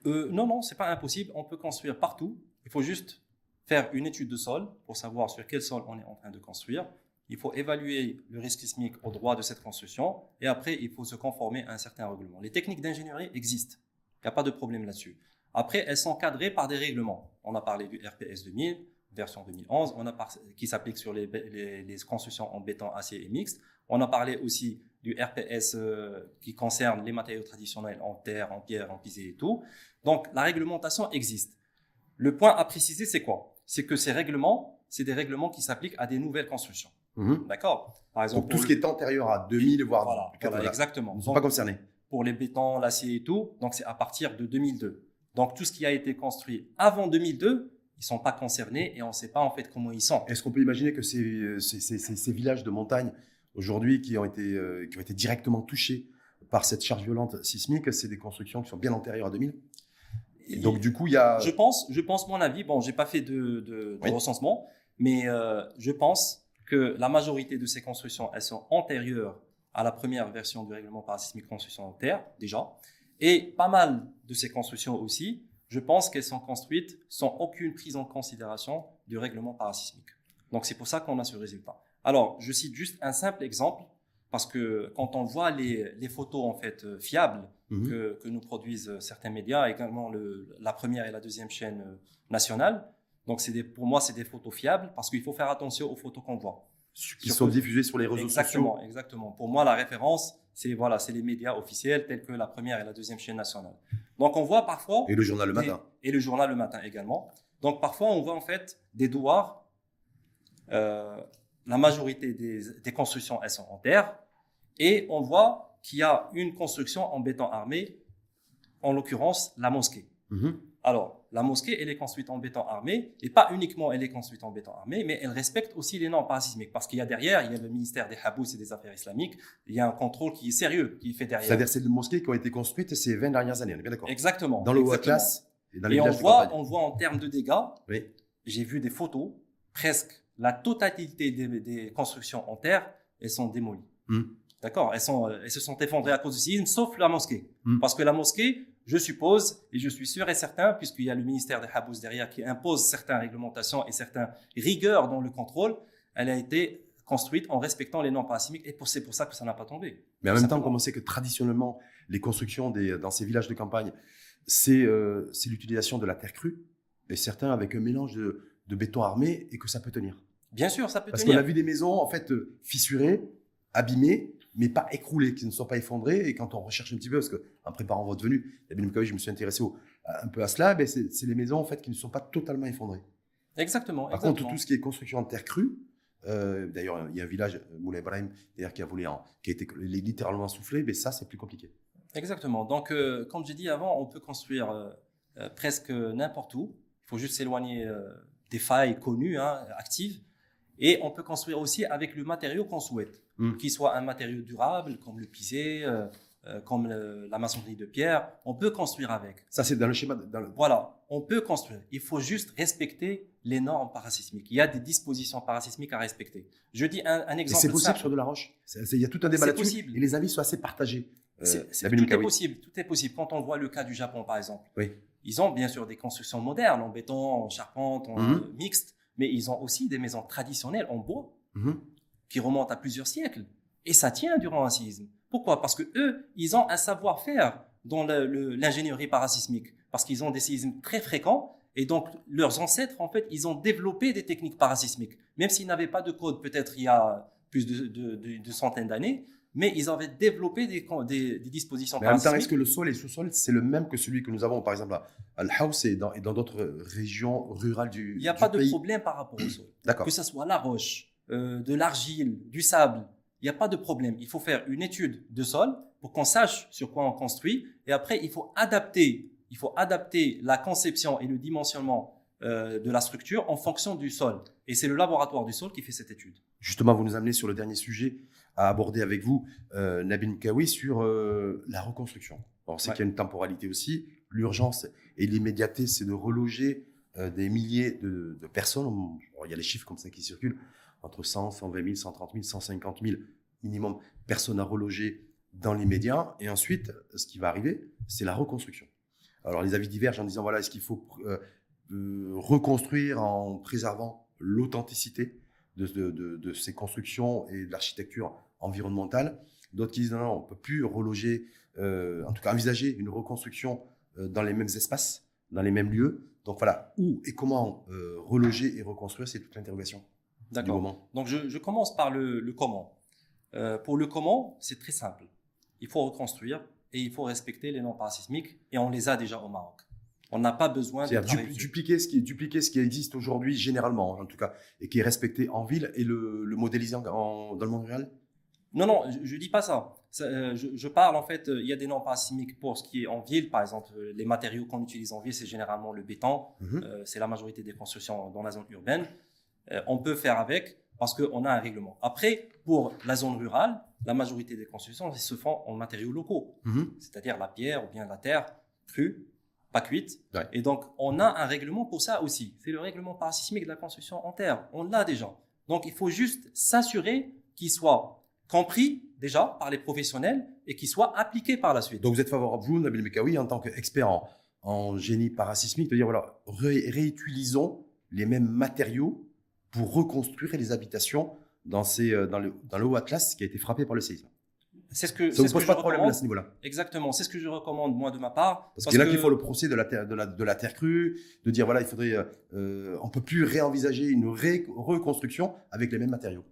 Speaker 2: Euh, non, non, c'est pas impossible. On peut construire partout. Il faut juste faire une étude de sol pour savoir sur quel sol on est en train de construire. Il faut évaluer le risque sismique au droit de cette construction et après, il faut se conformer à un certain règlement. Les techniques d'ingénierie existent. Il n'y a pas de problème là-dessus. Après, elles sont cadrées par des règlements. On a parlé du RPS 2000, version 2011, on a par- qui s'applique sur les constructions en béton, acier et mixte. On a parlé aussi du RPS euh, qui concerne les matériaux traditionnels en terre, en pierre, en pisé et tout. Donc, la réglementation existe. Le point à préciser, c'est quoi? C'est que ces règlements, c'est des règlements qui s'appliquent à des nouvelles constructions.
Speaker 1: Mhm.
Speaker 2: D'accord Par exemple,
Speaker 1: Donc tout ce qui est antérieur à 2000, voire
Speaker 2: voilà,
Speaker 1: 80,
Speaker 2: voilà, exactement.
Speaker 1: ne sont pas concernés.
Speaker 2: pour les bétons, l'acier et tout, donc c'est à partir de 2002. Donc, tout ce qui a été construit avant 2002, ils sont pas concernés et on ne sait pas en fait comment ils sont.
Speaker 1: Est-ce qu'on peut imaginer que ces, ces, ces- ces- ces villages de montagne, aujourd'hui, qui, ont été, euh, qui ont été directement touchés par cette charge violente sismique, c'est des constructions qui sont bien antérieures à 2000 Et donc, du coup, il y a.
Speaker 2: Je pense, je pense mon avis. Bon, j'ai pas fait de, de- de
Speaker 1: Oui.
Speaker 2: recensement, mais euh, je pense que la majorité de ces constructions, elles sont antérieures à la première version du règlement parasismique construction en terre, déjà. Et pas mal de ces constructions aussi, je pense qu'elles sont construites sans aucune prise en considération du règlement parasismique. Donc c'est pour ça qu'on a ce résultat. Alors, je cite juste un simple exemple, parce que quand on voit les, les photos en fait euh, fiables
Speaker 1: Mhm.
Speaker 2: que, que nous produisent euh, certains médias, également le, la première et la deuxième chaîne euh, nationale. Donc, des, pour moi, c'est des photos fiables parce qu'il faut faire attention aux photos qu'on voit.
Speaker 1: qui sont diffusés sur les réseaux
Speaker 2: exactement,
Speaker 1: sociaux.
Speaker 2: exactement. Pour moi, la référence, c'est voilà, les médias officiels tels que la première et la deuxième chaîne nationale. Donc, on voit parfois
Speaker 1: Et le journal le matin.
Speaker 2: et le journal le matin également. Donc, parfois, on voit en fait des douars euh, la majorité des, des constructions, elles sont en terre. Et on voit qu'il y a une construction en béton armé, en l'occurrence la mosquée.
Speaker 1: Mhm.
Speaker 2: Alors, la mosquée, elle est construite en béton armé, et pas uniquement elle est construite en béton armé, mais elle respecte aussi les normes parasismiques, parce qu'il y a derrière, il y a le ministère des Habous et des Affaires islamiques, il y a un contrôle qui est sérieux, qui est fait derrière.
Speaker 1: C'est-à-dire, c'est des mosquées qui ont été construites ces 20 dernières années, on est bien d'accord
Speaker 2: Exactement.
Speaker 1: Dans le haut et dans les
Speaker 2: Et on voit, on voit en termes de dégâts,
Speaker 1: Oui.
Speaker 2: j'ai vu des photos, presque la totalité des, des constructions en terre, elles sont démolies.
Speaker 1: Hmm.
Speaker 2: D'accord? Elles, sont, euh, elles se sont effondrées à cause du séisme, sauf la mosquée.
Speaker 1: Hmm.
Speaker 2: Parce que la mosquée, je suppose, et je suis sûr et certain, puisqu'il y a le ministère des Habous derrière qui impose certaines réglementations et certaines rigueurs dans le contrôle, elle a été construite en respectant les normes parasimiques, et c'est pour ça que ça n'a pas tombé.
Speaker 1: Mais en même temps, comme on sait que traditionnellement, les constructions des, dans ces villages de campagne, c'est euh, c'est l'utilisation de la terre crue, et certains avec un mélange de, de béton armé, et que ça peut tenir.
Speaker 2: Bien sûr, ça peut
Speaker 1: Parce qu'on
Speaker 2: tenir.
Speaker 1: a vu des maisons, en fait, fissurées, abîmées, mais pas écroulées, qui ne sont pas effondrées. Et quand on recherche un petit peu, parce que en préparant votre venue, je me suis intéressé au- un peu à cela, ben c'est les maisons, en fait, qui ne sont pas totalement effondrées.
Speaker 2: Exactement.
Speaker 1: Par
Speaker 2: exactement.
Speaker 1: contre, tout ce qui est construction en terre crue, euh, d'ailleurs, il y a un village, euh, Moulay Ibrahim, d'ailleurs, qui a volé en, qui a été littéralement soufflé, mais ça, c'est plus compliqué.
Speaker 2: Exactement. Donc, euh, comme j'ai dit avant, on peut construire euh, euh, presque n'importe où. Il faut juste s'éloigner euh, des failles connues, hein, actives. Et on peut construire aussi avec le matériau qu'on souhaite,
Speaker 1: Mm.
Speaker 2: qu'il soit un matériau durable, comme le pisé, euh, euh, comme le- la maçonnerie de pierre. On peut construire avec.
Speaker 1: Ça, c'est dans le schéma. Dans le...
Speaker 2: Voilà, on peut construire. Il faut juste respecter les normes parasismiques. Il y a des dispositions parasismiques à respecter. Je dis un, exemple
Speaker 1: c'est possible
Speaker 2: simple.
Speaker 1: sur de la roche. Il y a tout un débat là-dessus.
Speaker 2: possible.
Speaker 1: Et les avis sont assez partagés. Euh,
Speaker 2: C'est- tout est possible, tout est possible. Quand on voit le cas du Japon, par exemple,
Speaker 1: Oui.
Speaker 2: ils ont bien sûr des constructions modernes en béton, en charpente, en
Speaker 1: Mhm.
Speaker 2: euh, mixte, mais ils ont aussi des maisons traditionnelles en bois
Speaker 1: Mhm.
Speaker 2: Qui remontent à plusieurs siècles. Et ça tient durant un séisme. Pourquoi? Parce que eux, ils ont un savoir-faire dans l'ingénierie parasismique, parce qu'ils ont des séismes très fréquents. Et donc, leurs ancêtres, en fait, ils ont développé des techniques parasismiques. Même s'ils n'avaient pas de code, peut-être il y a plus de, de- de- de centaines d'années, mais ils avaient développé des, des- des dispositions
Speaker 1: Mais en même temps,
Speaker 2: parasismiques.
Speaker 1: est-ce que le sol et le sous-sol, c'est le même que celui que nous avons, par exemple, à Al-Haus et dans d'autres régions rurales du,
Speaker 2: Il n'y a pas de
Speaker 1: pays?
Speaker 2: problème par rapport au sol.
Speaker 1: D'accord.
Speaker 2: Que ce soit la roche, euh, de l'argile, du sable, il n'y a pas de problème. Il faut faire une étude de sol pour qu'on sache sur quoi on construit. Et après, il faut adapter, il faut adapter la conception et le dimensionnement euh, de la structure en fonction du sol. Et c'est le laboratoire du sol qui fait cette étude.
Speaker 1: Justement, vous nous amenez sur le dernier sujet à aborder avec vous, euh, Nabil Mkawi, sur euh, la reconstruction. C'est
Speaker 2: Ouais.
Speaker 1: qu'il y a une temporalité aussi. L'urgence et l'immédiateté, c'est de reloger des milliers de, de personnes. On- il y a les chiffres comme ça qui circulent entre 100, 120 000, 130 000, 150 000 minimum personnes à reloger dans l'immédiat. Et ensuite, ce qui va arriver, c'est la reconstruction. Alors, les avis divergent en disant voilà, est-ce qu'il faut euh, euh, reconstruire en préservant l'authenticité de, ces constructions et de l'architecture environnementale? D'autres qui disent non, on ne peut plus reloger, euh, en tout cas envisager une reconstruction dans les mêmes espaces, dans les mêmes lieux. Donc voilà, où et comment reloger et reconstruire, c'est toute l'interrogation
Speaker 2: D'accord. Donc, je, je commence par le, le comment. Euh, pour le comment, c'est très simple. Il faut reconstruire et il faut respecter les normes parasismiques et on les a déjà au Maroc. On n'a pas besoin de
Speaker 1: du- dupliquer, ce qui, dupliquer ce qui existe aujourd'hui généralement, en tout cas, et qui est respecté en ville et le, le modéliser en- en- dans le monde rural?
Speaker 2: Non, non, je, je dis pas ça. Ça, euh, je, je parle en fait, euh, il y a des normes parasismiques pour ce qui est en ville, par exemple, les matériaux qu'on utilise en ville, c'est généralement le béton.
Speaker 1: Mhm.
Speaker 2: C'est la majorité des constructions dans la zone urbaine. Euh, on peut faire avec parce qu'on a un règlement. Après, pour la zone rurale, la majorité des constructions se font en matériaux locaux,
Speaker 1: Mhm.
Speaker 2: c'est-à-dire la pierre ou bien la terre crue, pas cuite.
Speaker 1: Ouais.
Speaker 2: Et donc, on a un règlement pour ça aussi. C'est le règlement parasismique de la construction en terre. On l'a déjà. Donc, il faut juste s'assurer qu'il soit compris déjà par les professionnels et qu'il soit appliqué par la suite.
Speaker 1: Donc vous êtes favorable, vous, Nabil Mekawi, en tant qu'expert en, en génie parasismique, de dire voilà, ré- réutilisons les mêmes matériaux pour reconstruire les habitations dans, ces, euh, dans, le, dans le haut Atlas qui a été frappé par le séisme.
Speaker 2: c'est ce que,
Speaker 1: Ça
Speaker 2: ce
Speaker 1: pose pas de problème à ce niveau-là.
Speaker 2: Exactement. C'est ce que je recommande, moi, de ma part.
Speaker 1: Parce, qu'il y en a qui
Speaker 2: que-
Speaker 1: font le procès de la terre, de la, de la terre crue, de dire voilà, il faudrait, euh, on peut plus réenvisager une ré- reconstruction avec les mêmes matériaux.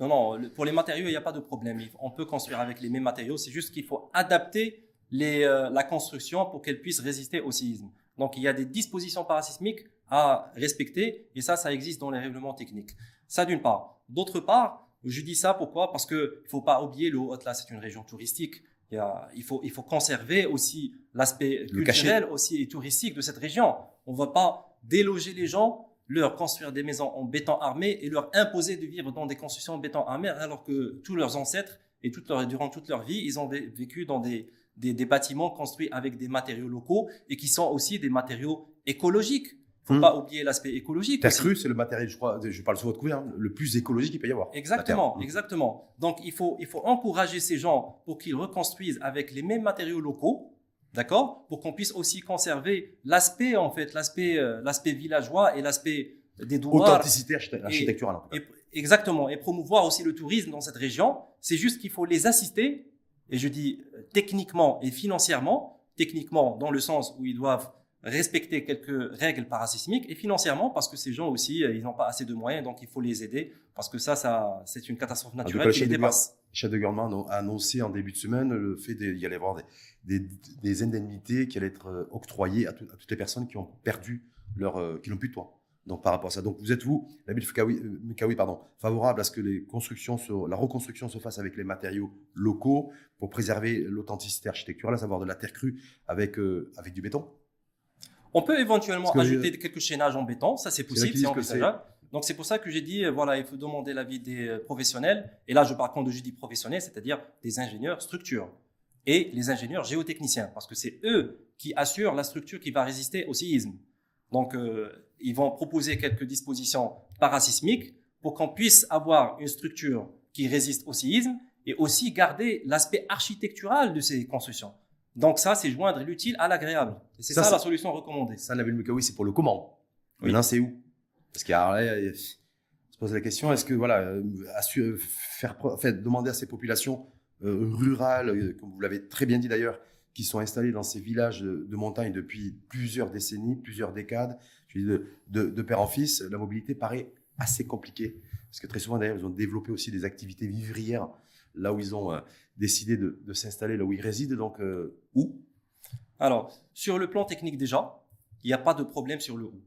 Speaker 2: Non, non, pour les matériaux, il n'y a pas de problème. On peut construire avec les mêmes matériaux. C'est juste qu'il faut adapter les, euh, la construction pour qu'elle puisse résister au séisme. Donc, il y a des dispositions parasismiques à respecter et ça, ça existe dans les règlements techniques. Ça d'une part. D'autre part, je dis ça pourquoi? Parce que il faut pas oublier le Haut-Atlas, c'est une région touristique. Il, y a, il, faut, il faut conserver aussi l'aspect culturel aussi et touristique de cette région. On ne va pas déloger les gens, leur construire des maisons en béton armé et leur imposer de vivre dans des constructions en béton armé alors que tous leurs ancêtres et toute leur, durant toute leur vie, ils ont vécu dans des, des, des, bâtiments construits avec des matériaux locaux et qui sont aussi des matériaux écologiques faut hmm. pas oublier l'aspect écologique.
Speaker 1: Terre crue, c'est le matériel, je crois, je parle sur votre couvert, hein, le plus écologique qu'il peut y avoir.
Speaker 2: Exactement, exactement. Donc il faut, il faut encourager ces gens pour qu'ils reconstruisent avec les mêmes matériaux locaux, d'accord, pour qu'on puisse aussi conserver l'aspect en fait, l'aspect, euh, l'aspect villageois et l'aspect des douars.
Speaker 1: Authenticité architecturale.
Speaker 2: Et, exactement, et promouvoir aussi le tourisme dans cette région. C'est juste qu'il faut les assister, et je dis euh, techniquement et financièrement, techniquement dans le sens où ils doivent respecter quelques règles parasismiques et financièrement parce que ces gens aussi euh, ils n'ont pas assez de moyens donc il faut les aider parce que ça ça c'est une catastrophe ah, naturelle qui les dépasse.
Speaker 1: Chef de gouvernement a annoncé en début de semaine le fait qu'il y allait avoir des, des, des, indemnités qui allaient être euh, octroyées à, toutes les personnes qui ont perdu leur euh, qui n'ont plus de toit. Donc par rapport à ça, donc vous êtes vous, la ville Mekawi, pardon, favorable à ce que les constructions, la reconstruction se fasse avec les matériaux locaux pour préserver l'authenticité architecturale, à savoir de la terre crue avec avec du béton.
Speaker 2: On peut éventuellement ajouter quelques chaînages en béton, ça c'est possible, c'est envisageable. Donc c'est pour ça que j'ai dit, euh, voilà, il faut demander l'avis des euh, professionnels. Et là, je parle quand je dis professionnels, c'est-à-dire des ingénieurs structure et les ingénieurs géotechniciens, parce que c'est eux qui assurent la structure qui va résister au séisme. Donc euh, ils vont proposer quelques dispositions parasismiques pour qu'on puisse avoir une structure qui résiste au séisme et aussi garder l'aspect architectural de ces constructions. Donc ça, c'est joindre l'utile à l'agréable. C'est ça, la solution recommandée.
Speaker 1: Ça, la Mukawi, c'est pour le comment. Oui. Maintenant, c'est où Parce qu'il y a, se pose la question, est-ce que voilà, euh, faire, fait, demander à ces populations euh, rurales, euh, comme vous l'avez très bien dit d'ailleurs, qui sont installées dans ces villages de, montagne depuis plusieurs décennies, plusieurs décades, je dis de, de, de père en fils, la mobilité paraît assez compliquée. Parce que très souvent, d'ailleurs, ils ont développé aussi des activités vivrières là où ils ont euh, décidé de, s'installer, là où ils résident. Donc, euh, où?
Speaker 2: Alors, sur le plan technique déjà, il n'y a pas de problème sur le où.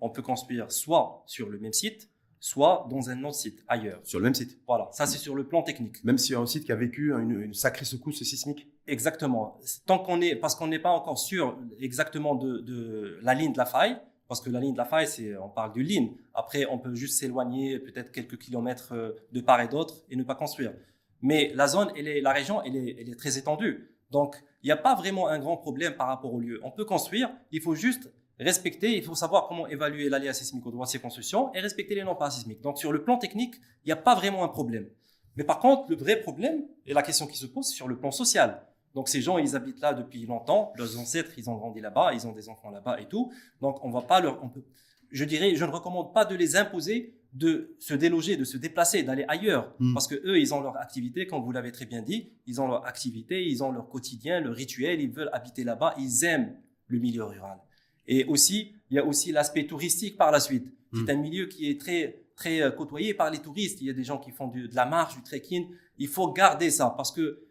Speaker 2: On peut construire soit sur le même site, soit dans un autre site, ailleurs.
Speaker 1: Sur le même site
Speaker 2: Voilà, ça c'est sur le plan technique.
Speaker 1: Même si un site qui a vécu une, sacrée secousse sismique?
Speaker 2: Exactement. Tant qu'on est, parce qu'on n'est pas encore sûr exactement de, de, la ligne de la faille, parce que la ligne de la faille, c'est, on parle d'une ligne. Après, on peut juste s'éloigner peut-être quelques kilomètres euh, de part et d'autre et ne pas construire. Mais la zone, elle est, la région, elle est, elle est très étendue. Donc, il n'y a pas vraiment un grand problème par rapport au lieu. On peut construire, il faut juste respecter, il faut savoir comment évaluer l'aléa sismique au droit de ces constructions et respecter les normes parasismiques. Donc, sur le plan technique, il n'y a pas vraiment un problème. Mais par contre, le vrai problème, et la question qui se pose, c'est sur le plan social. Donc, ces gens, ils habitent là depuis longtemps, leurs ancêtres, ils ont grandi là-bas, ils ont des enfants là-bas et tout. Donc, on va pas leur, on peut, je dirais, je ne recommande pas de les imposer de se déloger, de se déplacer, d'aller ailleurs. Hmm. Parce que eux, ils ont leur activité, comme vous l'avez très bien dit, ils ont leur activité, ils ont leur quotidien, leur rituel, ils veulent habiter là-bas, ils aiment le milieu rural. Et aussi, il y a aussi l'aspect touristique par la suite. C'est hmm. un milieu qui est très très euh, côtoyé par les touristes. Il y a des gens qui font de la marche, du trekking. Il faut garder ça parce que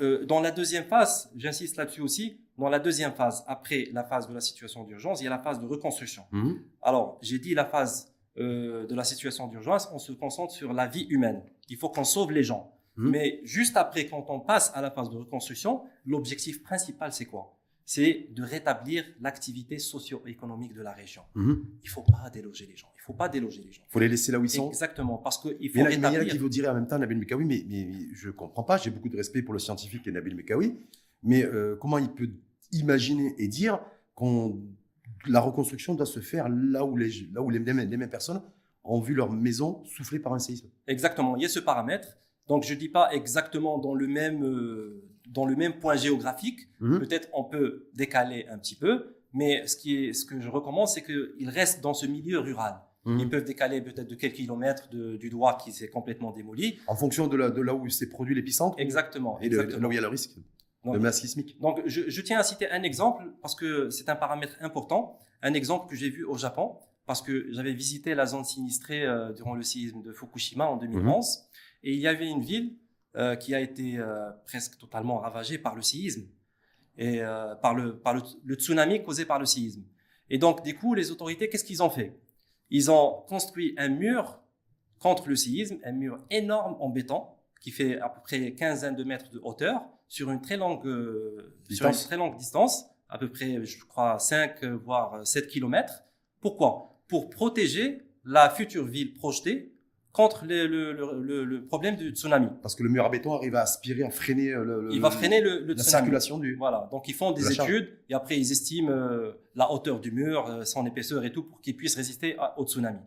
Speaker 2: euh, dans la deuxième phase, j'insiste là-dessus aussi, dans la deuxième phase, après la phase de la situation d'urgence, il y a la phase de reconstruction. Hmm. Alors, j'ai dit la phase euh, de la situation d'urgence, on se concentre sur la vie humaine. Il faut qu'on sauve les gens. Mmh. Mais juste après, quand on passe à la phase de reconstruction, l'objectif principal, c'est quoi? C'est de rétablir l'activité socio-économique de la région. Mmh. Il ne faut pas déloger les gens. Il faut pas déloger les gens.
Speaker 1: Il faut les laisser là où ils sont.
Speaker 2: Exactement, parce qu'il
Speaker 1: faut mais rétablir. Il y a qui vous dirait en même temps, Nabil Mekawi, mais, mais, je comprends pas. J'ai beaucoup de respect pour le scientifique et Nabil Mekawi, mais euh, comment il peut imaginer et dire qu'on la reconstruction doit se faire là où les, là où les, mêmes, personnes ont vu leur maison soufflée par un séisme.
Speaker 2: Exactement, il y a ce paramètre. Donc je ne dis pas exactement dans le même, euh, dans le même point géographique. Mhm. Peut-être on peut décaler un petit peu, mais ce, qui est, ce que je recommande, c'est qu'ils restent dans ce milieu rural. Mhm. Ils peuvent décaler peut-être de quelques kilomètres du droit qui s'est complètement démoli.
Speaker 1: En fonction de, de là où s'est produit l'épicentre
Speaker 2: Exactement.
Speaker 1: Et
Speaker 2: là
Speaker 1: où il y a le risque donc, de masse sismique.
Speaker 2: Donc, je, je, tiens à citer un exemple parce que c'est un paramètre important. Un exemple que j'ai vu au Japon parce que j'avais visité la zone sinistrée euh, durant le séisme de Fukushima en 2011 mhm. et il y avait une ville euh, qui a été euh, presque totalement ravagée par le séisme et par, le, par le, le, tsunami causé par le séisme. Et donc, du coup, les autorités, qu'est-ce qu'ils ont fait? Ils ont construit un mur contre le séisme, un mur énorme en béton qui fait à peu près quinzaine de mètres de hauteur sur une très longue, euh, sur une
Speaker 1: Distance.
Speaker 2: très longue distance, à peu près, je crois, 5 euh, voire 7 kilomètres. Pourquoi? Pour protéger la future ville projetée contre le, le- le- le- problème du tsunami.
Speaker 1: Parce que le mur à béton arrive à aspirer, à freiner euh, le, le-
Speaker 2: Il va freiner le, le
Speaker 1: la
Speaker 2: tsunami.
Speaker 1: circulation du.
Speaker 2: Voilà, donc ils font des études et après ils estiment euh, la hauteur du mur, euh, son épaisseur et tout pour qu'il puisse résister à- au tsunami.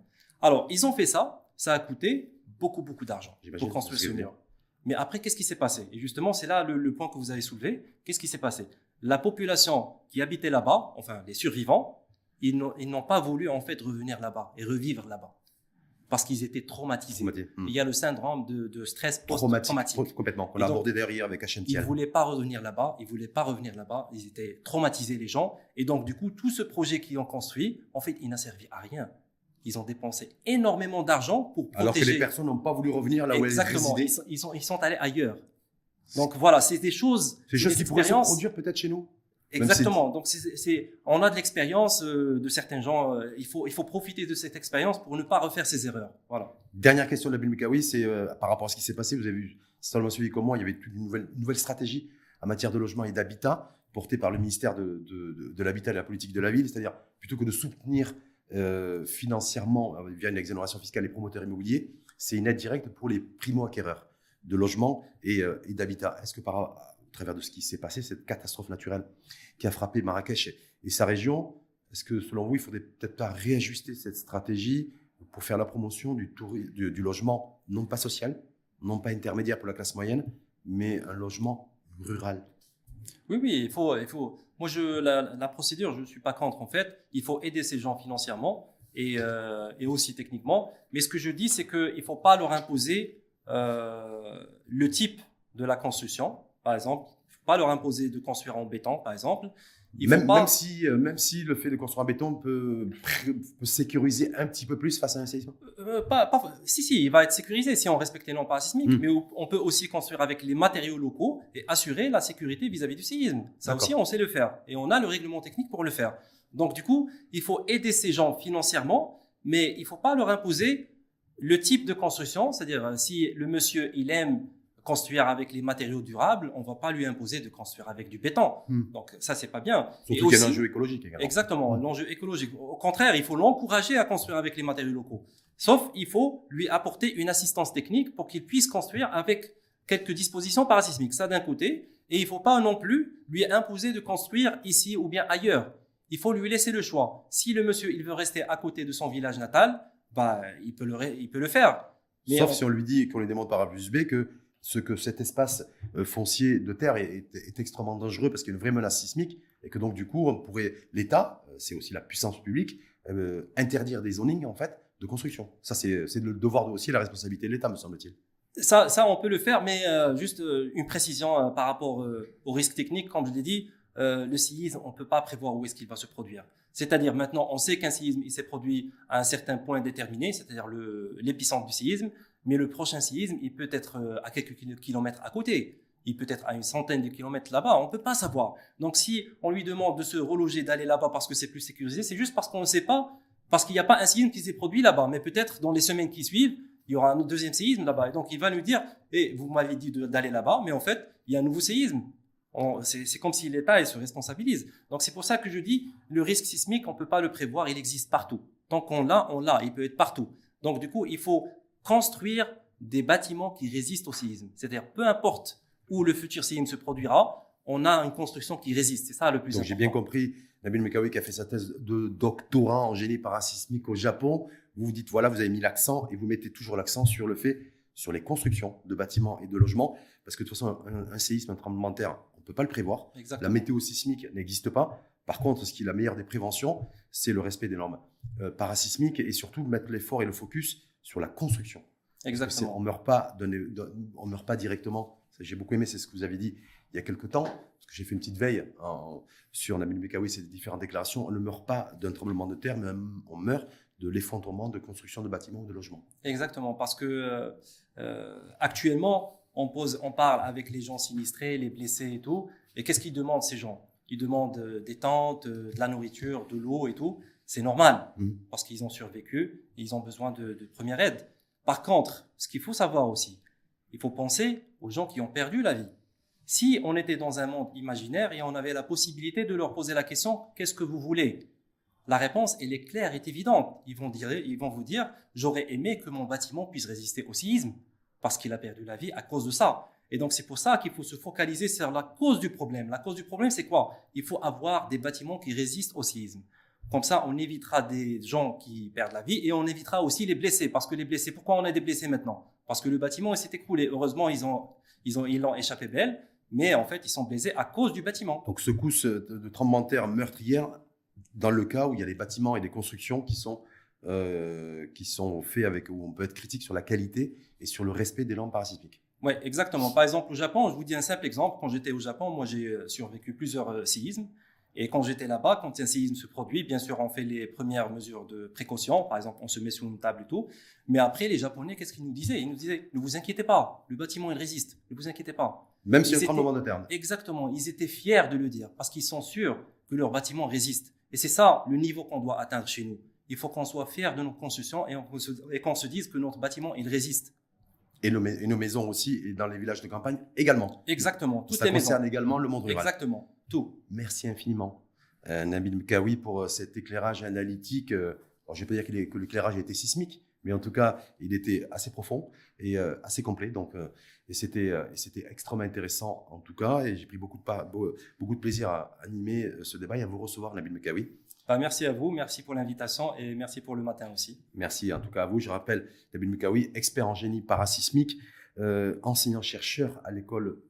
Speaker 2: Alors, ils ont fait ça, ça a coûté beaucoup, beaucoup d'argent pour construire ce mur. Mais après, qu'est-ce qui s'est passé? Et justement, c'est là le, le point que vous avez soulevé. Qu'est-ce qui s'est passé? La population qui habitait là-bas, enfin les survivants, ils n'ont pas voulu en fait revenir là-bas et revivre là-bas parce qu'ils étaient traumatisés.
Speaker 1: Traumatisé. Hmm.
Speaker 2: Il y a le syndrome de, de stress
Speaker 1: Traumatique,
Speaker 2: post-traumatique.
Speaker 1: complètement. Qu'on
Speaker 2: Et
Speaker 1: a
Speaker 2: donc,
Speaker 1: abordé derrière avec
Speaker 2: Ils
Speaker 1: HMTL.
Speaker 2: voulaient pas revenir là-bas, ils voulaient pas revenir là-bas, ils étaient traumatisés les gens, et donc du coup tout ce projet qu'ils ont construit, en fait, il n'a servi à rien. Ils ont dépensé énormément d'argent pour protéger.
Speaker 1: Alors que les personnes n'ont pas voulu revenir là où elles
Speaker 2: Exactement,
Speaker 1: résidaient.
Speaker 2: ils sont, ils, sont, ils sont allés ailleurs. Donc voilà, c'est des choses,
Speaker 1: C'est des choses qui pourraient se produire peut-être chez nous.
Speaker 2: Exactement. Donc c'est, on a de l'expérience euh, de certains gens. euh, il faut, il faut profiter de cette expérience pour ne pas refaire ces erreurs. Voilà.
Speaker 1: Dernière question de la Mekawi, c'est euh, par rapport à ce qui s'est passé. Vous avez vu, seulement suivi comme moi, il y avait une nouvelle, une nouvelle stratégie en matière de logement et d'habitat portée par le ministère de, de, de- de l'Habitat et de la politique de la ville. C'est-à-dire, plutôt que de soutenir euh, financièrement euh, via une exonération fiscale les promoteurs immobiliers, c'est une aide directe pour les primo-acquéreurs de logement et, euh, d'habitat. Est-ce que par, au travers de ce qui s'est passé, cette catastrophe naturelle qui a frappé Marrakech et, sa région, est-ce que selon vous, il faudrait peut-être pas réajuster cette stratégie pour faire la promotion du, du logement non pas social, non pas intermédiaire pour la classe moyenne, mais un logement rural?
Speaker 2: Oui, oui, il faut, il faut. Moi, je, la, procédure, je ne suis pas contre. En fait, il faut aider ces gens financièrement et, euh, aussi techniquement. Mais ce que je dis, c'est qu'il ne faut pas leur imposer euh, le type de la construction, par exemple. Il ne faut pas leur imposer de construire en béton, par exemple.
Speaker 1: Même,
Speaker 2: pas-
Speaker 1: même, si, euh, même si le fait de construire en béton peut, peut sécuriser un petit peu plus face à un séisme.
Speaker 2: Euh, pas, pas- si, si, il va être sécurisé si on respecte les normes parasismiques,
Speaker 1: Mm.
Speaker 2: mais on peut aussi construire avec les matériaux locaux et assurer la sécurité vis-à-vis du séisme. Ça aussi, on sait le faire. Et on a le règlement technique pour le faire. Donc, du coup, il faut aider ces gens financièrement, mais il ne faut pas leur imposer le type de construction. C'est-à-dire, euh, si le monsieur, il aime construire avec les matériaux durables, on ne va pas lui imposer de construire avec du béton.
Speaker 1: Mm.
Speaker 2: Donc, ça, c'est pas bien. Et
Speaker 1: Surtout qu'il y a un enjeu écologique également.
Speaker 2: Exactement,
Speaker 1: Mm.
Speaker 2: l'enjeu écologique. Au contraire, il faut l'encourager à construire avec les matériaux locaux. Sauf, il faut lui apporter une assistance technique pour qu'il puisse construire avec quelques dispositions parasismiques. Ça d'un côté. Et il faut pas non plus lui imposer de construire ici ou bien ailleurs. Il faut lui laisser le choix. Si le monsieur, il veut rester à côté de son village natal, bah, il peut le, ré- il peut le faire. Mais
Speaker 1: Sauf
Speaker 2: on-
Speaker 1: si on lui dit, qu'on lui démontre par A plus B que, ce que cet espace euh, foncier de terre est, extrêmement dangereux parce qu'il y a une vraie menace sismique et que donc du coup, on pourrait, l'État, euh, c'est aussi la puissance publique, euh, interdire des zonings en fait de construction. Ça, c'est le devoir de- aussi la responsabilité de l'État, me semble-t-il.
Speaker 2: Ça, on peut le faire, mais juste une précision par rapport au risque technique. Comme je l'ai dit, le séisme, on ne peut pas prévoir où est-ce qu'il va se produire. C'est-à-dire maintenant, on sait qu'un séisme, il s'est produit à un certain point déterminé, c'est-à-dire l'épicentre du séisme, mais le prochain séisme, il peut être euh, à quelques kilo- kilomètres à côté. Il peut être à une centaine de kilomètres là-bas. On ne peut pas savoir. Donc, si on lui demande de se reloger, d'aller là-bas parce que c'est plus sécurisé, c'est juste parce qu'on ne sait pas, parce qu'il n'y a pas un séisme qui s'est produit là-bas. Mais peut-être dans les semaines qui suivent, il y aura un deuxième séisme là-bas. Et donc, il va nous dire, et vous m'avez dit d'aller là-bas, mais en fait, il y a un nouveau séisme. C'est comme si l'État se responsabilise. Donc, c'est pour ça que je dis, le risque sismique, on ne peut pas le prévoir, il existe partout. Tant qu'on l'a, on l'a, il peut être partout. Donc, du coup, il faut construire des bâtiments qui résistent au séisme. C'est-à-dire, peu importe où le futur séisme se produira, on a une construction qui résiste. C'est ça le plus
Speaker 1: Donc
Speaker 2: important.
Speaker 1: j'ai bien compris, Nabil Mekawi qui a fait sa thèse de doctorat en génie parasismique au Japon, vous vous dites, voilà, vous avez mis l'accent et vous mettez toujours l'accent sur le fait, sur les constructions de bâtiments et de logements, parce que de toute façon, un, un séisme, un tremblement de terre, on ne peut pas le prévoir. La
Speaker 2: Exactement.
Speaker 1: météo sismique n'existe pas. Par contre, ce qui est la meilleure des préventions, c'est le respect des normes euh, parasismiques et surtout mettre l'effort et le focus sur la construction.
Speaker 2: Exactement.
Speaker 1: On meurt pas, on meurt pas directement. J'ai beaucoup aimé, c'est ce que vous avez dit il y a quelque temps, parce que j'ai fait une petite veille en- sur Nabil Bekawi, ces différentes déclarations. On ne meurt pas d'un tremblement de terre, mais on meurt de l'effondrement de construction de bâtiments ou de logements.
Speaker 2: Exactement, parce que euh, euh, actuellement, on, pose, on parle avec les gens sinistrés, les blessés et tout. Et qu'est-ce qu'ils demandent ces gens? Ils demandent euh, des tentes, de la nourriture, de l'eau et tout. C'est normal,
Speaker 1: Mhm.
Speaker 2: parce qu'ils ont survécu et ils ont besoin de, de première aide. Par contre, ce qu'il faut savoir aussi, il faut penser aux gens qui ont perdu la vie. Si on était dans un monde imaginaire et on avait la possibilité de leur poser la question qu'est-ce que vous voulez? La réponse elle est claire, est évidente. Ils vont dire, ils vont vous dire j'aurais aimé que mon bâtiment puisse résister au séisme parce qu'il a perdu la vie à cause de ça. Et donc c'est pour ça qu'il faut se focaliser sur la cause du problème. La cause du problème c'est quoi? Il faut avoir des bâtiments qui résistent au séisme. Comme ça, on évitera des gens qui perdent la vie et on évitera aussi les blessés. Parce que les blessés, pourquoi on a des blessés maintenant? Parce que le bâtiment s'est écroulé. Heureusement, ils ont, ils ont, ils l'ont échappé belle, mais en fait, ils sont blessés à cause du bâtiment.
Speaker 1: Donc, secousse de tremblement de terre meurtrière dans le cas où il y a des bâtiments et des constructions qui sont, euh, qui sont faits avec, où on peut être critique sur la qualité et sur le respect des normes parasismiques.
Speaker 2: Oui, exactement. Par exemple, au Japon, je vous dis un simple exemple. Quand j'étais au Japon, moi, j'ai euh, survécu plusieurs euh, séismes. Et quand j'étais là-bas, quand un séisme se produit, bien sûr, on fait les premières mesures de précaution. Par exemple, on se met sous une table et tout. Mais après, les Japonais, qu'est-ce qu'ils nous disaient? Ils nous disaient ne vous inquiétez pas, le bâtiment, il résiste. Ne vous inquiétez pas.
Speaker 1: Même si y a un tremblement de terre.
Speaker 2: Exactement. Ils étaient fiers de le dire parce qu'ils sont sûrs que leur bâtiment résiste. Et c'est ça le niveau qu'on doit atteindre chez nous. Il faut qu'on soit fiers de nos constructions et qu'on se dise que notre bâtiment, il résiste.
Speaker 1: Et nos, maisons aussi, et dans les villages de campagne également.
Speaker 2: Exactement.
Speaker 1: Toutes Ça concerne également le monde rural.
Speaker 2: Exactement.
Speaker 1: Merci infiniment. Euh, Nabil Mkawi pour euh, cet éclairage analytique. Euh, je ne vais pas dire que l'éclairage était sismique, mais en tout cas, il était assez profond et assez complet. Donc, et c'était c'était extrêmement intéressant en tout cas. Et j'ai pris beaucoup de, beaucoup de plaisir à animer ce débat et à vous recevoir, Nabil Mkawi.
Speaker 2: Bah, merci à vous, merci pour l'invitation et merci pour le matin aussi.
Speaker 1: Merci en tout cas à vous. Je rappelle, Nabil Mkawi, expert en génie parasismique, enseignant-chercheur à l'école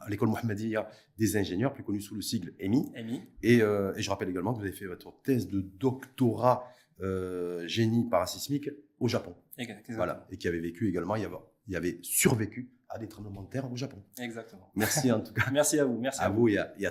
Speaker 1: à l'école Mohammedia des ingénieurs, plus connu sous le sigle EMI. Euh, et, je rappelle également que vous avez fait votre thèse de doctorat euh, génie parasismique au Japon.
Speaker 2: Exactement.
Speaker 1: Voilà. Et qui avait vécu également, il y avait, il y avait survécu à des tremblements de terre au Japon.
Speaker 2: Exactement.
Speaker 1: Merci en tout cas.
Speaker 2: Merci à vous. Merci
Speaker 1: à, vous. et à